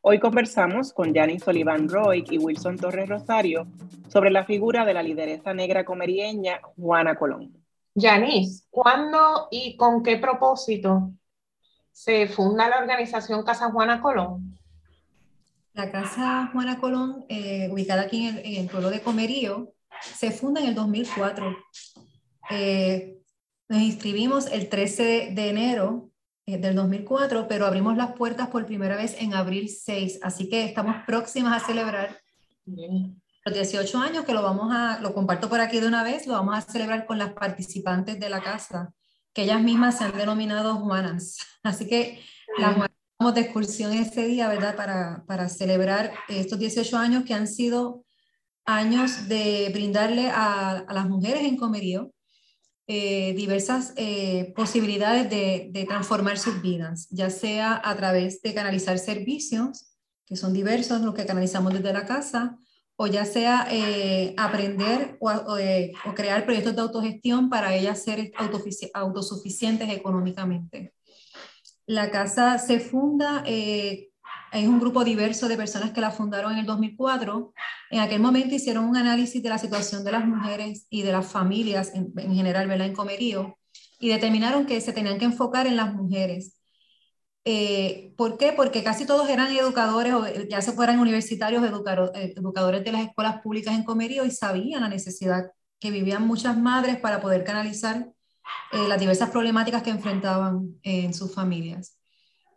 Hoy conversamos con Janice Sullivan Roy y Wilson Torres Rosario sobre la figura de la lideresa negra comerieña Juana Colón. Janice, ¿cuándo y con qué propósito se funda la organización Casa Juana Colón? La Casa Juana Colón, eh, ubicada aquí en el, pueblo de Comerío, se funda en el 2004. Eh, nos inscribimos el 13 de enero del 2004, pero abrimos las puertas por primera vez en abril 6, así que estamos próximas a celebrar los 18 años, que lo vamos a, lo comparto por aquí de una vez, lo vamos a celebrar con las participantes de la casa, que ellas mismas se han denominado Juanas. Así que las vamos de excursión ese día, ¿verdad? Para, para celebrar estos 18 años que han sido años de brindarle a, a las mujeres en Comerío eh, diversas eh, posibilidades de, transformar sus vidas, ya sea a través de canalizar servicios, que son diversos los que canalizamos desde la casa, o ya sea eh, aprender o, crear proyectos de autogestión para ellas ser autosuficientes económicamente. La casa se funda, hay un grupo diverso de personas que la fundaron en el 2004. En aquel momento hicieron un análisis de la situación de las mujeres y de las familias en, general, ¿verdad? En Comerío, y determinaron que se tenían que enfocar en las mujeres eh, ¿Por qué? Porque casi todos eran educadores, o eh, ya se fueran universitarios, eh, educadores de las escuelas públicas en Comerío y sabían la necesidad que vivían muchas madres para poder canalizar las diversas problemáticas que enfrentaban en sus familias.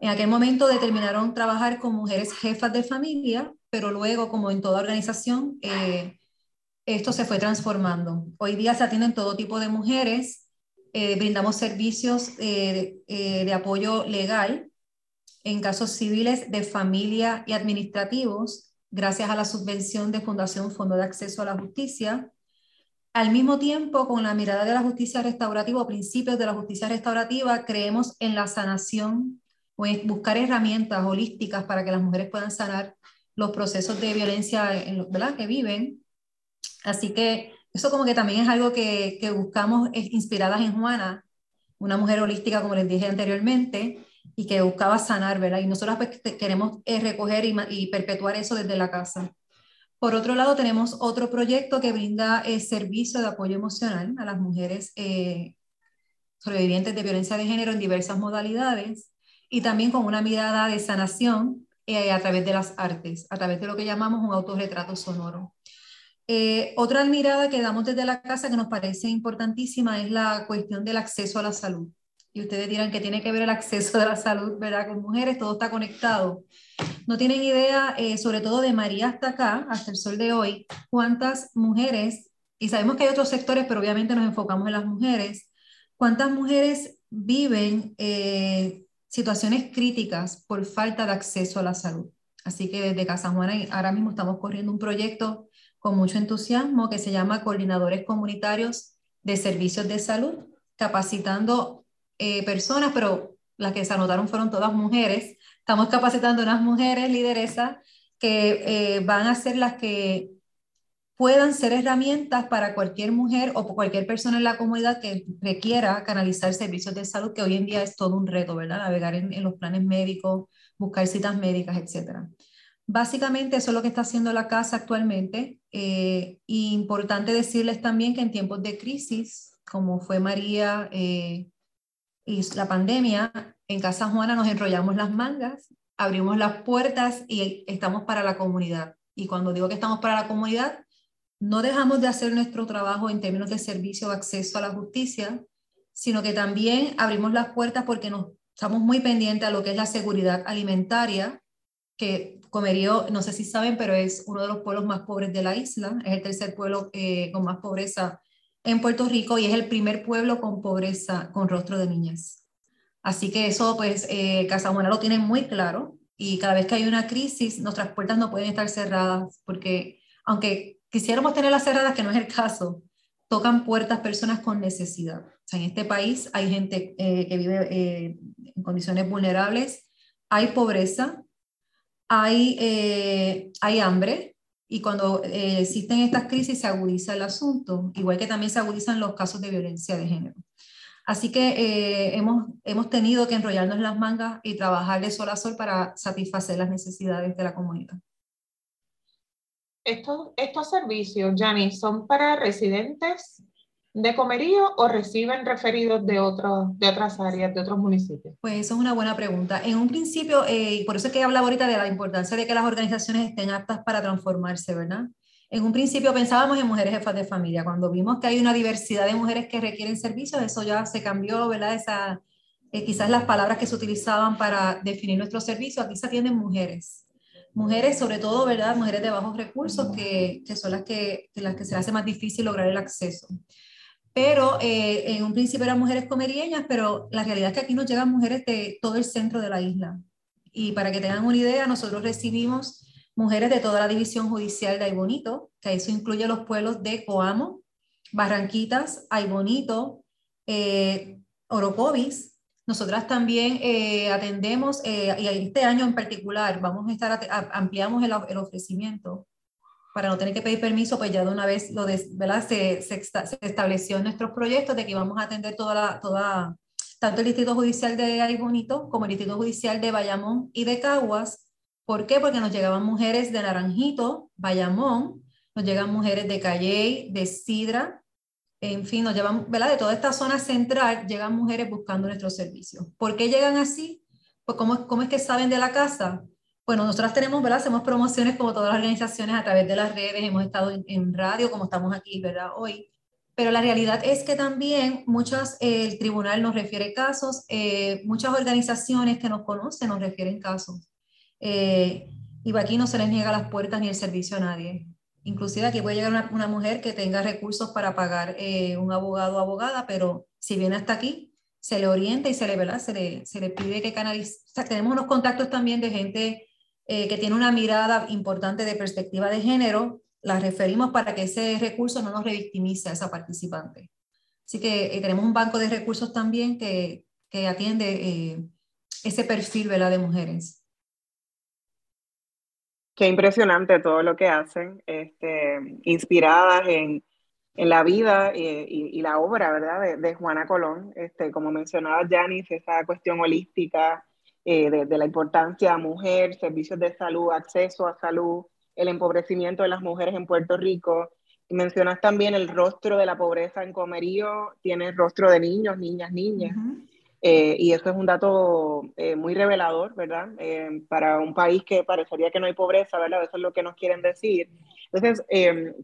En aquel momento determinaron trabajar con mujeres jefas de familia, pero luego, como en toda organización, esto se fue transformando. Hoy día se atienden todo tipo de mujeres, brindamos servicios de apoyo legal en casos civiles de familia y administrativos, gracias a la subvención de Fundación Fondo de Acceso a la Justicia. Al mismo tiempo, con la mirada de la justicia restaurativa o principios de la justicia restaurativa, creemos en la sanación en buscar herramientas holísticas para que las mujeres puedan sanar los procesos de violencia en, ¿verdad? que viven. Así que eso como que también es algo que, que buscamos inspiradas en Juana, una mujer holística, como les dije anteriormente, y que buscaba sanar, ¿verdad? Y nosotros pues, queremos eh, recoger y, perpetuar eso desde la casa. Por otro lado, tenemos otro proyecto que brinda eh, servicio de apoyo emocional a las mujeres eh, sobrevivientes de violencia de género en diversas modalidades y también con una mirada de sanación a través de las artes, a través de lo que llamamos un autorretrato sonoro. otra mirada que damos desde la casa que nos parece importantísima es la cuestión del acceso a la salud y ustedes dirán que tiene que ver el acceso de la salud, ¿verdad? Con mujeres, todo está conectado. No tienen idea, eh, sobre todo de María hasta acá, hasta el sol de hoy, cuántas mujeres, y sabemos que hay otros sectores, pero obviamente nos enfocamos en las mujeres, cuántas mujeres viven eh, situaciones críticas por falta de acceso a la salud. Así que desde Casa Juana ahora mismo estamos corriendo un proyecto con mucho entusiasmo que se llama Coordinadores Comunitarios de Servicios de Salud, capacitando eh, personas, pero las que se anotaron fueron todas mujeres. Estamos capacitando unas mujeres lideresas que eh, van a ser las que puedan ser herramientas para cualquier mujer o cualquier persona en la comunidad que requiera canalizar servicios de salud, que hoy en día es todo un reto, ¿verdad? Navegar en, los planes médicos, buscar citas médicas, etc. Básicamente eso es lo que está haciendo la casa actualmente. Eh, importante decirles también que en tiempos de crisis, como fue María, eh, y la pandemia, en Casa Juana nos enrollamos las mangas, abrimos las puertas y estamos para la comunidad. Y cuando digo que estamos para la comunidad, no dejamos de hacer nuestro trabajo en términos de servicio o acceso a la justicia, sino que también abrimos las puertas porque estamos muy pendientes a lo que es la seguridad alimentaria, que Comerío, no sé si saben, pero es uno de los pueblos más pobres de la isla, es el tercer pueblo eh, con más pobreza en Puerto Rico y es el primer pueblo con pobreza, con rostro de niñas. Así que eso, pues, eh, Casa lo tiene muy claro y cada vez que hay una crisis, nuestras puertas no pueden estar cerradas porque, aunque quisiéramos tenerlas cerradas, que no es el caso, tocan puertas personas con necesidad. O sea, en este país hay gente eh, que vive eh, en condiciones vulnerables, hay pobreza, hay, eh, hay hambre, y cuando eh, existen estas crisis se agudiza el asunto, igual que también se agudizan los casos de violencia de género. Así que eh, hemos, hemos tenido que enrollarnos las mangas y trabajar de sol a sol para satisfacer las necesidades de la comunidad. Estos, estos servicios, Jani, son para residentes de Comerío o reciben referidos de, otros, de otras áreas, de otros municipios? Pues eso es una buena pregunta. En un principio, eh, y por eso es que hablaba ahorita de la importancia de que las organizaciones estén aptas para transformarse, ¿verdad? En un principio pensábamos en mujeres jefas de familia. Cuando vimos que hay una diversidad de mujeres que requieren servicios, eso ya se cambió, ¿verdad? Esa, eh, quizás las palabras que se utilizaban para definir nuestros servicios, aquí se atienden mujeres. Mujeres, sobre todo, ¿verdad? Mujeres de bajos recursos, que, que son las que, las que se hace más difícil lograr el acceso pero eh, en un principio eran mujeres comerieñas, pero la realidad es que aquí nos llegan mujeres de todo el centro de la isla. Y para que tengan una idea, nosotros recibimos mujeres de toda la división judicial de Aybonito, que eso incluye los pueblos de Coamo, Barranquitas, Aybonito, eh, Orocovis. Nosotras también eh, atendemos, y este año en particular, vamos a estar, ampliamos el, el ofrecimiento para no tener que pedir permiso, pues ya de una vez lo ¿verdad? Se, se, estableció en nuestros proyectos de que íbamos a atender toda la, toda, tanto el Distrito Judicial de Ay Bonito como el Distrito Judicial de Bayamón y de Caguas. ¿Por qué? Porque nos llegaban mujeres de Naranjito, Bayamón, nos llegan mujeres de Calley, de Sidra, en fin, nos llevan, ¿verdad? De toda esta zona central llegan mujeres buscando nuestros servicios. ¿Por qué llegan así? Pues ¿cómo, es que saben de la casa? Bueno, nosotras tenemos, ¿verdad? Hacemos promociones como todas las organizaciones a través de las redes, hemos estado en, radio como estamos aquí, ¿verdad? Hoy. Pero la realidad es que también muchas, el tribunal nos refiere casos, eh, muchas organizaciones que nos conocen nos refieren casos. Eh, y aquí no se les niega las puertas ni el servicio a nadie. Inclusive aquí puede llegar una, mujer que tenga recursos para pagar eh, un abogado o abogada, pero si viene hasta aquí, se le orienta y se le, ¿verdad? Se le, se le pide que canalice. O sea, tenemos unos contactos también de gente eh, que tiene una mirada importante de perspectiva de género, la referimos para que ese recurso no nos revictimice a esa participante. Así que eh, tenemos un banco de recursos también que, que atiende eh, ese perfil de mujeres. Qué impresionante todo lo que hacen, este, inspiradas en, en, la vida y, y, la obra ¿verdad? De, de, Juana Colón. Este, como mencionaba Janice, esa cuestión holística, eh, de, la importancia mujer, servicios de salud, acceso a salud, el empobrecimiento de las mujeres en Puerto Rico. Mencionas también el rostro de la pobreza en Comerío, tiene rostro de niños, niñas, niñas. Eh, y eso es un dato eh, muy revelador, ¿verdad? para un país que parecería que no hay pobreza, ¿verdad? Eso es lo que nos quieren decir. Entonces,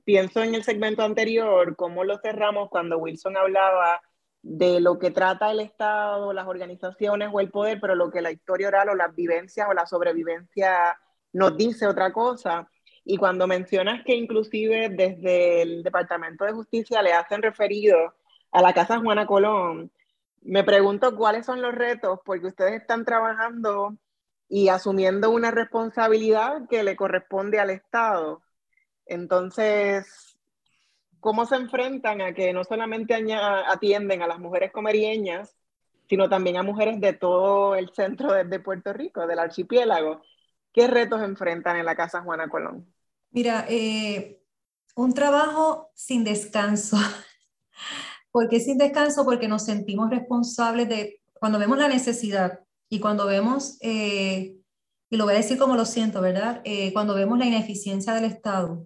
pienso en el segmento anterior, cómo lo cerramos cuando Wilson hablaba de lo que trata el Estado, las organizaciones o el poder, pero lo que la historia oral o las vivencias o la sobrevivencia nos dice otra cosa. Y cuando mencionas que inclusive desde el Departamento de Justicia le hacen referido a la Casa Juana Colón, me pregunto cuáles son los retos, porque ustedes están trabajando y asumiendo una responsabilidad que le corresponde al Estado. Entonces, cómo se enfrentan a que no solamente atienden a las mujeres comerieñas, sino también a mujeres de todo el centro de, Puerto Rico, del archipiélago. ¿Qué retos enfrentan en la Casa Juana Colón? Mira, eh, un trabajo sin descanso. ¿Por qué sin descanso? Porque nos sentimos responsables de, cuando vemos la necesidad y cuando vemos, eh, y lo voy a decir como lo siento, ¿verdad? Eh, cuando vemos la ineficiencia del Estado,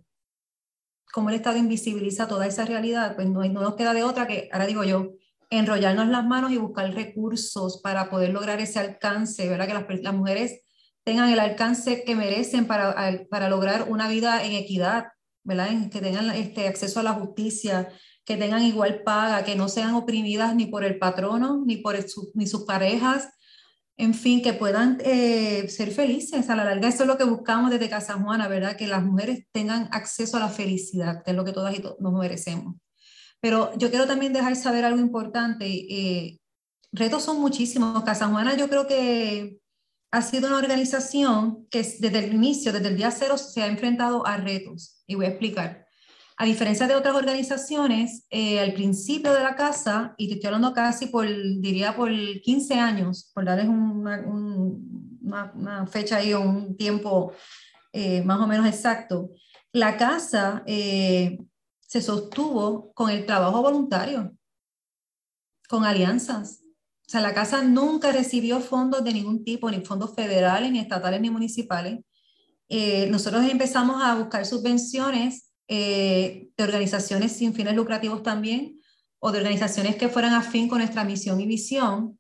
como el Estado invisibiliza toda esa realidad, pues no, no nos queda de otra que, ahora digo yo, enrollarnos las manos y buscar recursos para poder lograr ese alcance, ¿verdad? Que las, las mujeres tengan el alcance que merecen para, para lograr una vida en equidad, ¿verdad? Que tengan este acceso a la justicia, que tengan igual paga, que no sean oprimidas ni por el patrono, ni por ni sus parejas, en fin, que puedan eh, ser felices. A la larga, eso es lo que buscamos desde Casa Juana, ¿verdad? Que las mujeres tengan acceso a la felicidad, que es lo que todas y todos nos merecemos. Pero yo quiero también dejar saber algo importante. Eh, retos son muchísimos. Casa Juana yo creo que ha sido una organización que desde el inicio, desde el día cero, se ha enfrentado a retos. Y voy a explicar. A diferencia de otras organizaciones, eh, al principio de la casa, y te estoy hablando casi por, diría, por 15 años, por darles una, una, fecha ahí o un tiempo eh, más o menos exacto, la casa eh, se sostuvo con el trabajo voluntario, con alianzas. O sea, la casa nunca recibió fondos de ningún tipo, ni fondos federales, ni estatales, ni municipales. nosotros empezamos a buscar subvenciones eh, de organizaciones sin fines lucrativos también, o de organizaciones que fueran afín con nuestra misión y visión,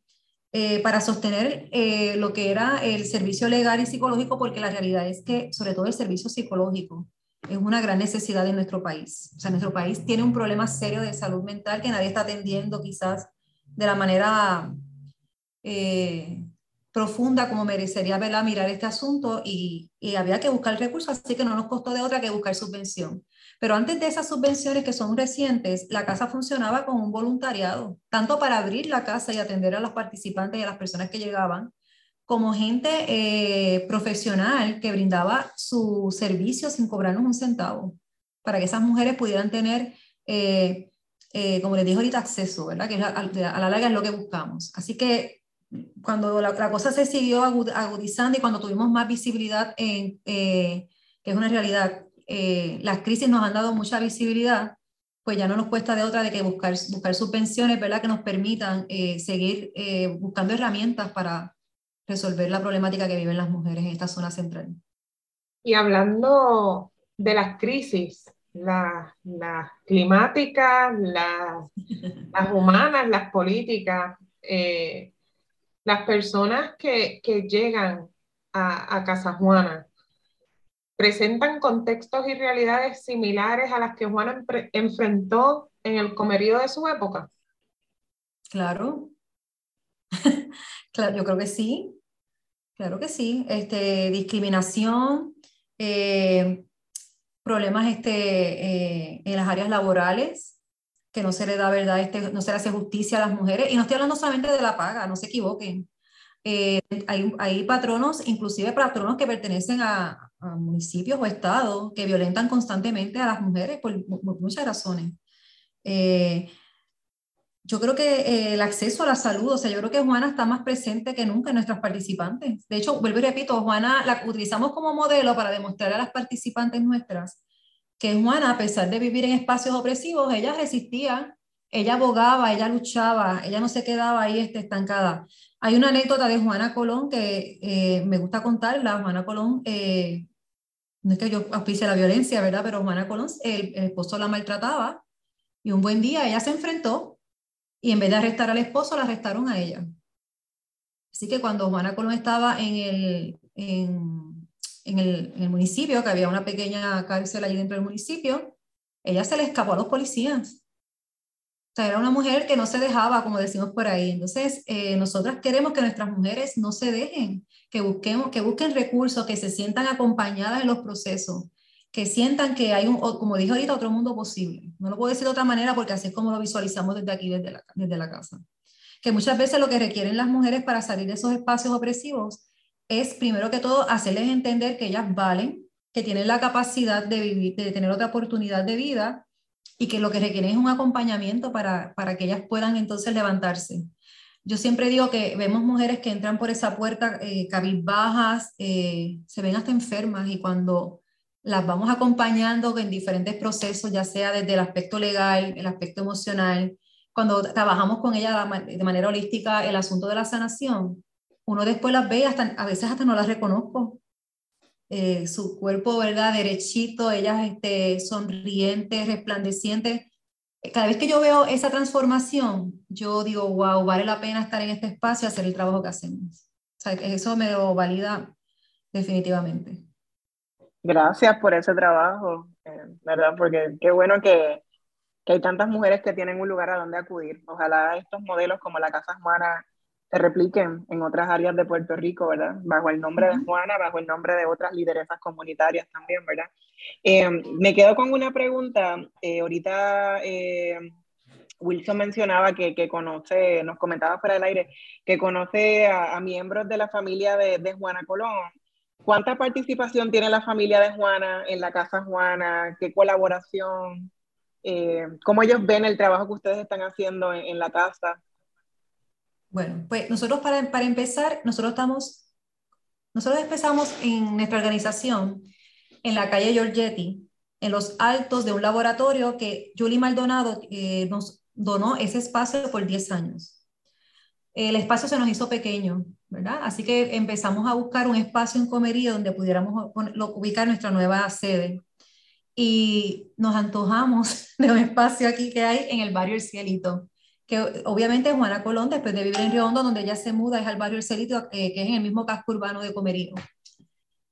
eh, para sostener eh, lo que era el servicio legal y psicológico, porque la realidad es que, sobre todo el servicio psicológico, es una gran necesidad en nuestro país. O sea, nuestro país tiene un problema serio de salud mental que nadie está atendiendo quizás de la manera profunda como merecería verla mirar este asunto y, y, había que buscar recursos, así que no nos costó de otra que buscar subvención. Pero antes de esas subvenciones que son recientes, la casa funcionaba con un voluntariado, tanto para abrir la casa y atender a los participantes y a las personas que llegaban, como gente eh, profesional que brindaba su servicio sin cobrarnos un centavo, para que esas mujeres pudieran tener, eh, eh, como les dijo ahorita, acceso, ¿verdad? Que a, la larga es lo que buscamos. Así que cuando la, cosa se siguió agudizando y cuando tuvimos más visibilidad en, que es una realidad, eh, las crisis nos han dado mucha visibilidad, pues ya no nos cuesta de otra de que buscar, buscar subvenciones, ¿verdad? Que nos permitan eh, seguir eh, buscando herramientas para resolver la problemática que viven las mujeres en esta zona central. Y hablando de las crisis, las la climáticas, las humanas, las políticas, eh, las personas que, que llegan a, a Casa Juana, presentan contextos y realidades similares a las que Juana enfrentó en el comerío de su época? Claro. claro, yo creo que sí. Claro que sí. Este, discriminación, eh, problemas este, eh, en las áreas laborales, que no se le da verdad, este, no se le hace justicia a las mujeres. Y no estoy hablando solamente de la paga, no se equivoquen. Eh, hay, hay, patronos, inclusive patronos que pertenecen a, municipios o estados que violentan constantemente a las mujeres por, muchas razones. Eh, yo creo que eh, el acceso a la salud, o sea, yo creo que Juana está más presente que nunca en nuestras participantes. De hecho, vuelvo y repito, Juana la utilizamos como modelo para demostrar a las participantes nuestras que Juana, a pesar de vivir en espacios opresivos, ella resistía, ella abogaba, ella luchaba, ella no se quedaba ahí este, estancada. Hay una anécdota de Juana Colón que eh, me gusta contarla. Juana Colón no es que yo auspicie la violencia, ¿verdad? Pero Juana Colón, el, esposo la maltrataba y un buen día ella se enfrentó y en vez de arrestar al esposo, la arrestaron a ella. Así que cuando Juana Colón estaba en el, en, el, en el municipio, que había una pequeña cárcel allí dentro del municipio, ella se le escapó a los policías o sea, era una mujer que no se dejaba, como decimos por ahí. Entonces, eh, nosotras queremos que nuestras mujeres no se dejen, que, busquemos, que busquen recursos, que se sientan acompañadas en los procesos, que sientan que hay un, como dijo ahorita, otro mundo posible. No lo puedo decir de otra manera porque así es como lo visualizamos desde aquí, desde la, desde la casa. Que muchas veces lo que requieren las mujeres para salir de esos espacios opresivos es, primero que todo, hacerles entender que ellas valen, que tienen la capacidad de vivir, de tener otra oportunidad de vida y que lo que requieren es un acompañamiento para, para que ellas puedan entonces levantarse. Yo siempre digo que vemos mujeres que entran por esa puerta eh, cabizbajas, eh, se ven hasta enfermas y cuando las vamos acompañando en diferentes procesos, ya sea desde el aspecto legal, el aspecto emocional, cuando trabajamos con ellas de manera holística el asunto de la sanación, uno después las ve, hasta, a veces hasta no las reconozco, eh, su cuerpo, ¿verdad? Derechito, ellas este, sonrientes, resplandecientes. Cada vez que yo veo esa transformación, yo digo, wow, vale la pena estar en este espacio y hacer el trabajo que hacemos. O sea, eso me lo valida definitivamente. Gracias por ese trabajo, eh, ¿verdad? Porque qué bueno que, que, hay tantas mujeres que tienen un lugar a donde acudir. Ojalá estos modelos como la Casa Juana se repliquen en otras áreas de Puerto Rico, ¿verdad? Bajo el nombre de Juana, bajo el nombre de otras lideresas comunitarias también, ¿verdad? Eh, me quedo con una pregunta. Eh, ahorita eh, Wilson mencionaba que, que, conoce, nos comentaba fuera del aire, que conoce a, miembros de la familia de, de, Juana Colón. ¿Cuánta participación tiene la familia de Juana en la Casa Juana? ¿Qué colaboración? ¿Cómo ellos ven el trabajo que ustedes están haciendo en, en la casa? Bueno, pues nosotros para, para empezar, nosotros estamos, nosotros empezamos en nuestra organización en la calle Giorgetti, en los altos de un laboratorio que Julie Maldonado eh, nos donó ese espacio por 10 años. El espacio se nos hizo pequeño, ¿verdad? Así que empezamos a buscar un espacio en Comería donde pudiéramos ubicar nuestra nueva sede. Y nos antojamos de un espacio aquí que hay en el barrio El Cielito que obviamente Juana Colón, después de vivir en Río Hondo, donde ella se muda, es al barrio El Celito, eh, que es en el mismo casco urbano de Comerío.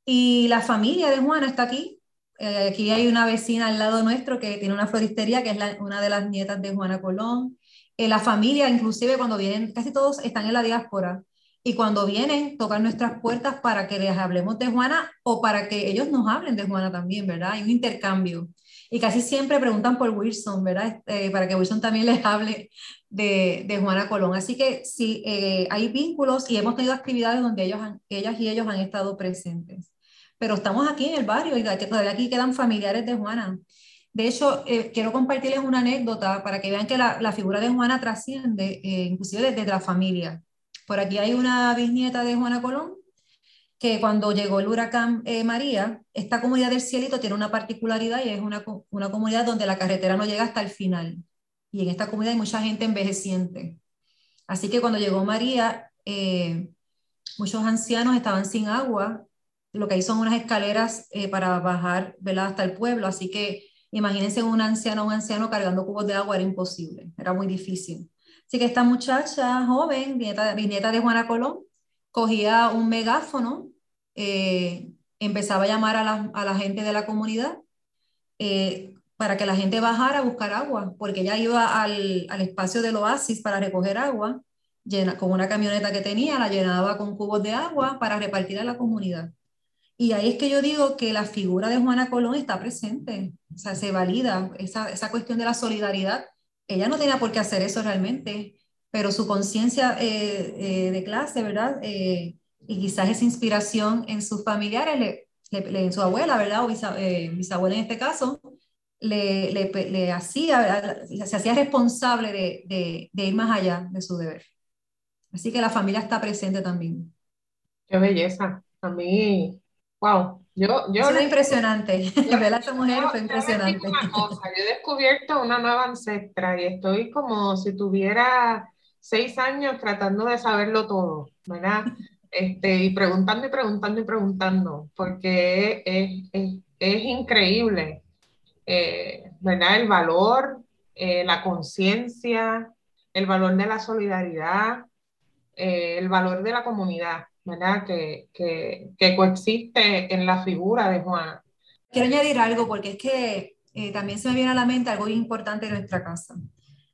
Y la familia de Juana está aquí. Eh, aquí hay una vecina al lado nuestro que tiene una floristería, que es una de las nietas de Juana Colón. Eh, la familia, inclusive cuando vienen, casi todos están en la diáspora. Y cuando vienen, tocan nuestras puertas para que les hablemos de Juana o para que ellos nos hablen de Juana también, ¿verdad? Hay un intercambio. Y casi siempre preguntan por Wilson, ¿verdad? para que Wilson también les hable de, de Juana Colón. Así que sí, eh, hay vínculos y hemos tenido actividades donde ellos ellas y ellos han estado presentes. Pero estamos aquí en el barrio y todavía aquí quedan familiares de Juana. De hecho, eh, quiero compartirles una anécdota para que vean que la, la figura de Juana trasciende, eh, inclusive desde la familia. Por aquí hay una bisnieta de Juana Colón que cuando llegó el huracán eh, María, esta comunidad del Cielito tiene una particularidad y es una, una comunidad donde la carretera no llega hasta el final. Y en esta comunidad hay mucha gente envejeciente. Así que cuando llegó María, eh, muchos ancianos estaban sin agua. Lo que hay son unas escaleras eh, para bajar hasta el pueblo. Así que imagínense un anciano un anciano cargando cubos de agua, era imposible, era muy difícil. Así que esta muchacha joven, nieta, nieta de Juana Colón, cogía un megáfono, eh, empezaba a llamar a la, a la, gente de la comunidad eh, para que la gente bajara a buscar agua, porque ella iba al, al espacio del oasis para recoger agua, llena, con una camioneta que tenía, la llenaba con cubos de agua para repartir a la comunidad. Y ahí es que yo digo que la figura de Juana Colón está presente, o sea, se valida esa, esa cuestión de la solidaridad. Ella no tenía por qué hacer eso realmente, pero su conciencia eh, eh, de clase, ¿verdad? Eh, y quizás esa inspiración en sus familiares, le, en su abuela, ¿verdad? O bisabuela en este caso, le, le, hacía, se hacía responsable de, de, de, ir más allá de su deber. Así que la familia está presente también. Qué belleza. A mí, wow. Yo, yo es impresionante. Ver a esa mujer fue impresionante. Una cosa, yo he descubierto una nueva ancestra y estoy como si tuviera seis años tratando de saberlo todo, ¿verdad? Este, y preguntando y preguntando y preguntando, porque es, es, es increíble, eh, ¿verdad? El valor, eh, la conciencia, el valor de la solidaridad, eh, el valor de la comunidad, ¿verdad? Que, que, que, coexiste en la figura de Juana. Quiero añadir algo porque es que también se me viene a la mente algo importante de nuestra casa.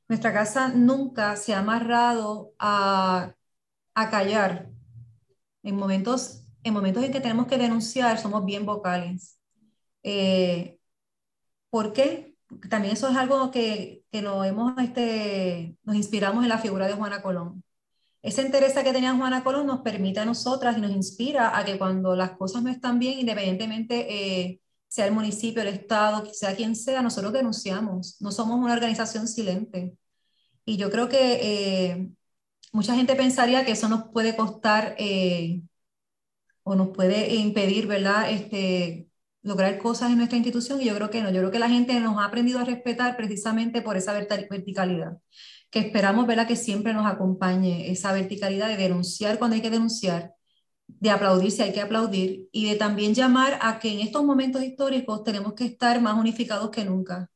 Nuestra casa nunca se ha amarrado a, callar. En momentos, en momentos en que tenemos que denunciar, somos bien vocales. Eh, ¿Por qué? También eso es algo que, que nos, hemos, este, nos inspiramos en la figura de Juana Colón. Esa interés que tenía Juana Colón nos permite a nosotras y nos inspira a que cuando las cosas no están bien, independientemente eh, sea el municipio, el Estado, sea quien sea, nosotros denunciamos, no somos una organización silente. Y yo creo que eh, mucha gente pensaría que eso nos puede costar eh, o nos puede impedir, ¿verdad? Este, lograr cosas en nuestra institución y yo creo que no, yo creo que la gente nos ha aprendido a respetar precisamente por esa verticalidad, que esperamos, ¿verdad? Que siempre nos acompañe esa verticalidad de denunciar cuando hay que denunciar, de aplaudir si hay que aplaudir y de también llamar a que en estos momentos históricos tenemos que estar más unificados que nunca.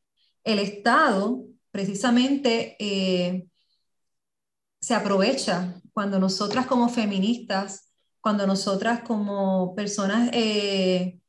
El Estado, precisamente, eh, se aprovecha cuando nosotras como feministas, cuando nosotras como personas eh,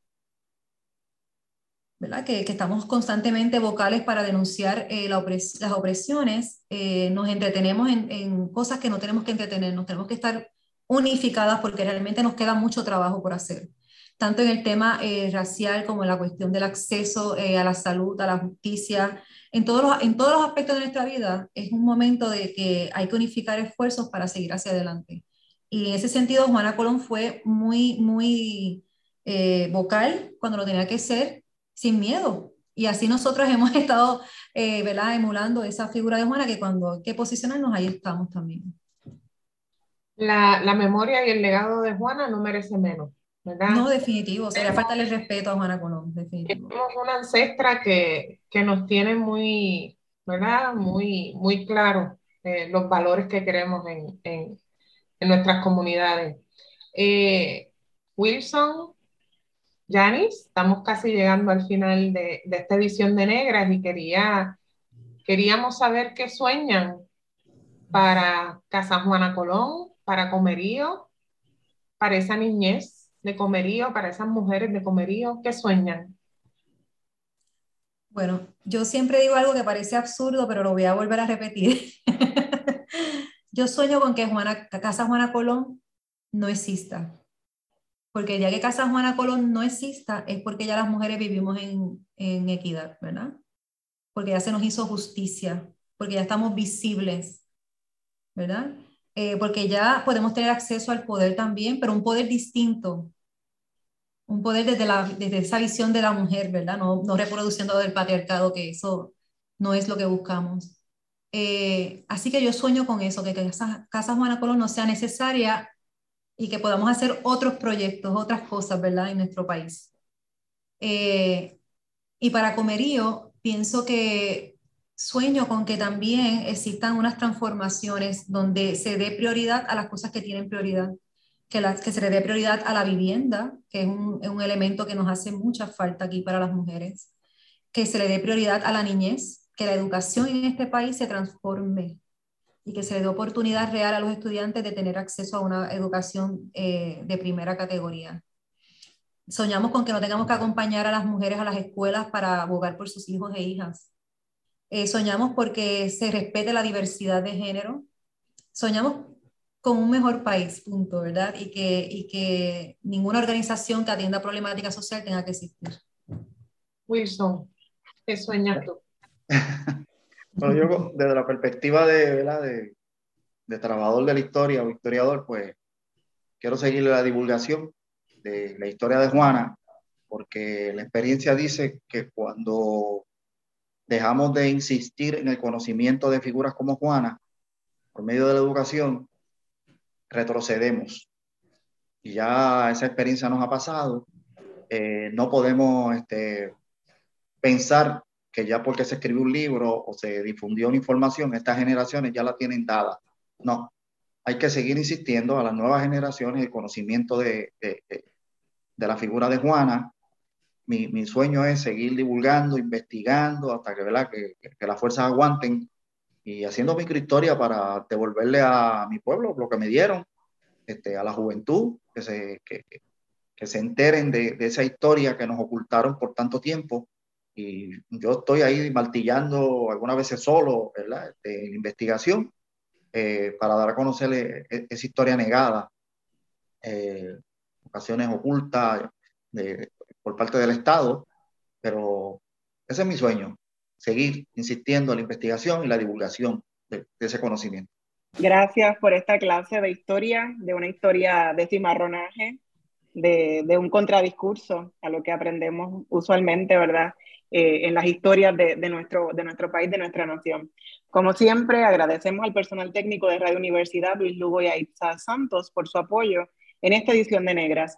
¿verdad? Que, que, estamos constantemente vocales para denunciar eh, la las opresiones, nos entretenemos en, en, cosas que no tenemos que entretenernos, tenemos que estar unificadas porque realmente nos queda mucho trabajo por hacer, tanto en el tema eh, racial como en la cuestión del acceso eh, a la salud, a la justicia, en todos, los, en todos los aspectos de nuestra vida es un momento de que hay que unificar esfuerzos para seguir hacia adelante. Y en ese sentido, Juana Colón fue muy, muy eh, vocal cuando lo tenía que ser, sin miedo. Y así nosotros hemos estado ¿verdad? emulando esa figura de Juana, que cuando hay que posicionarnos, ahí estamos también la, la, memoria y el legado de Juana no merece menos, ¿verdad? No, definitivo, sería falta el respeto a Juana Colón, definitivo. Tenemos una ancestra que, que, nos tiene muy, ¿verdad? Muy, muy claro eh, los valores que queremos en, en, en nuestras comunidades. Eh, Wilson, Janice, estamos casi llegando al final de, de, esta edición de Negras y quería, queríamos saber qué sueñan para Casa Juana Colón, para Comerío, para esa niñez de Comerío, para esas mujeres de Comerío que sueñan? Bueno, yo siempre digo algo que parece absurdo, pero lo voy a volver a repetir. yo sueño con que Juana, Casa Juana Colón no exista. Porque ya que Casa Juana Colón no exista, es porque ya las mujeres vivimos en, en equidad, ¿verdad? Porque ya se nos hizo justicia, porque ya estamos visibles, ¿verdad? Eh, porque ya podemos tener acceso al poder también, pero un poder distinto, un poder desde, la, desde esa visión de la mujer, ¿verdad? No, no reproduciendo del patriarcado, que eso no es lo que buscamos. Eh, así que yo sueño con eso, que, esa Casa Juana Colón no sea necesaria y que podamos hacer otros proyectos, otras cosas, ¿verdad? En nuestro país. Eh, y para Comerío, pienso que sueño con que también existan unas transformaciones donde se dé prioridad a las cosas que tienen prioridad, que, que se le dé prioridad a la vivienda, que es un, es un elemento que nos hace mucha falta aquí para las mujeres, que se le dé prioridad a la niñez, que la educación en este país se transforme y que se le dé oportunidad real a los estudiantes de tener acceso a una educación eh, de primera categoría. Soñamos con que no tengamos que acompañar a las mujeres a las escuelas para abogar por sus hijos e hijas. Eh, soñamos porque se respete la diversidad de género. Soñamos con un mejor país, punto, ¿verdad? Y que, y que ninguna organización que atienda problemática social tenga que existir. Wilson, ¿qué sueñas tú? bueno, yo desde la perspectiva de, ¿verdad? de, de trabajador de la historia o historiador, pues quiero seguir la divulgación de la historia de Juana, porque la experiencia dice que cuando dejamos de insistir en el conocimiento de figuras como Juana, por medio de la educación, retrocedemos. Y ya esa experiencia nos ha pasado. Eh, no podemos este, pensar que ya porque se escribió un libro o se difundió una información, estas generaciones ya la tienen dada. No, hay que seguir insistiendo a las nuevas generaciones el conocimiento de, la figura de Juana. Mi, sueño es seguir divulgando, investigando, hasta que, ¿verdad? Que, que, las fuerzas aguanten y haciendo microhistoria para devolverle a mi pueblo lo que me dieron, este, a la juventud, que se, que, se enteren de, esa historia que nos ocultaron por tanto tiempo. Y yo estoy ahí martillando algunas veces solo, ¿verdad? De investigación, eh, para dar a conocer eh, esa historia negada. Eh, ocasiones ocultas de, por parte del Estado, pero ese es mi sueño, seguir insistiendo en la investigación y la divulgación de, ese conocimiento. Gracias por esta clase de historia, de una historia de cimarronaje, de, un contradiscurso a lo que aprendemos usualmente, ¿verdad? Eh, en las historias de, de, nuestro, de nuestro país, de nuestra nación. Como siempre, agradecemos al personal técnico de Radio Universidad, Luis Lugo y Aitza Santos, por su apoyo en esta edición de Negras.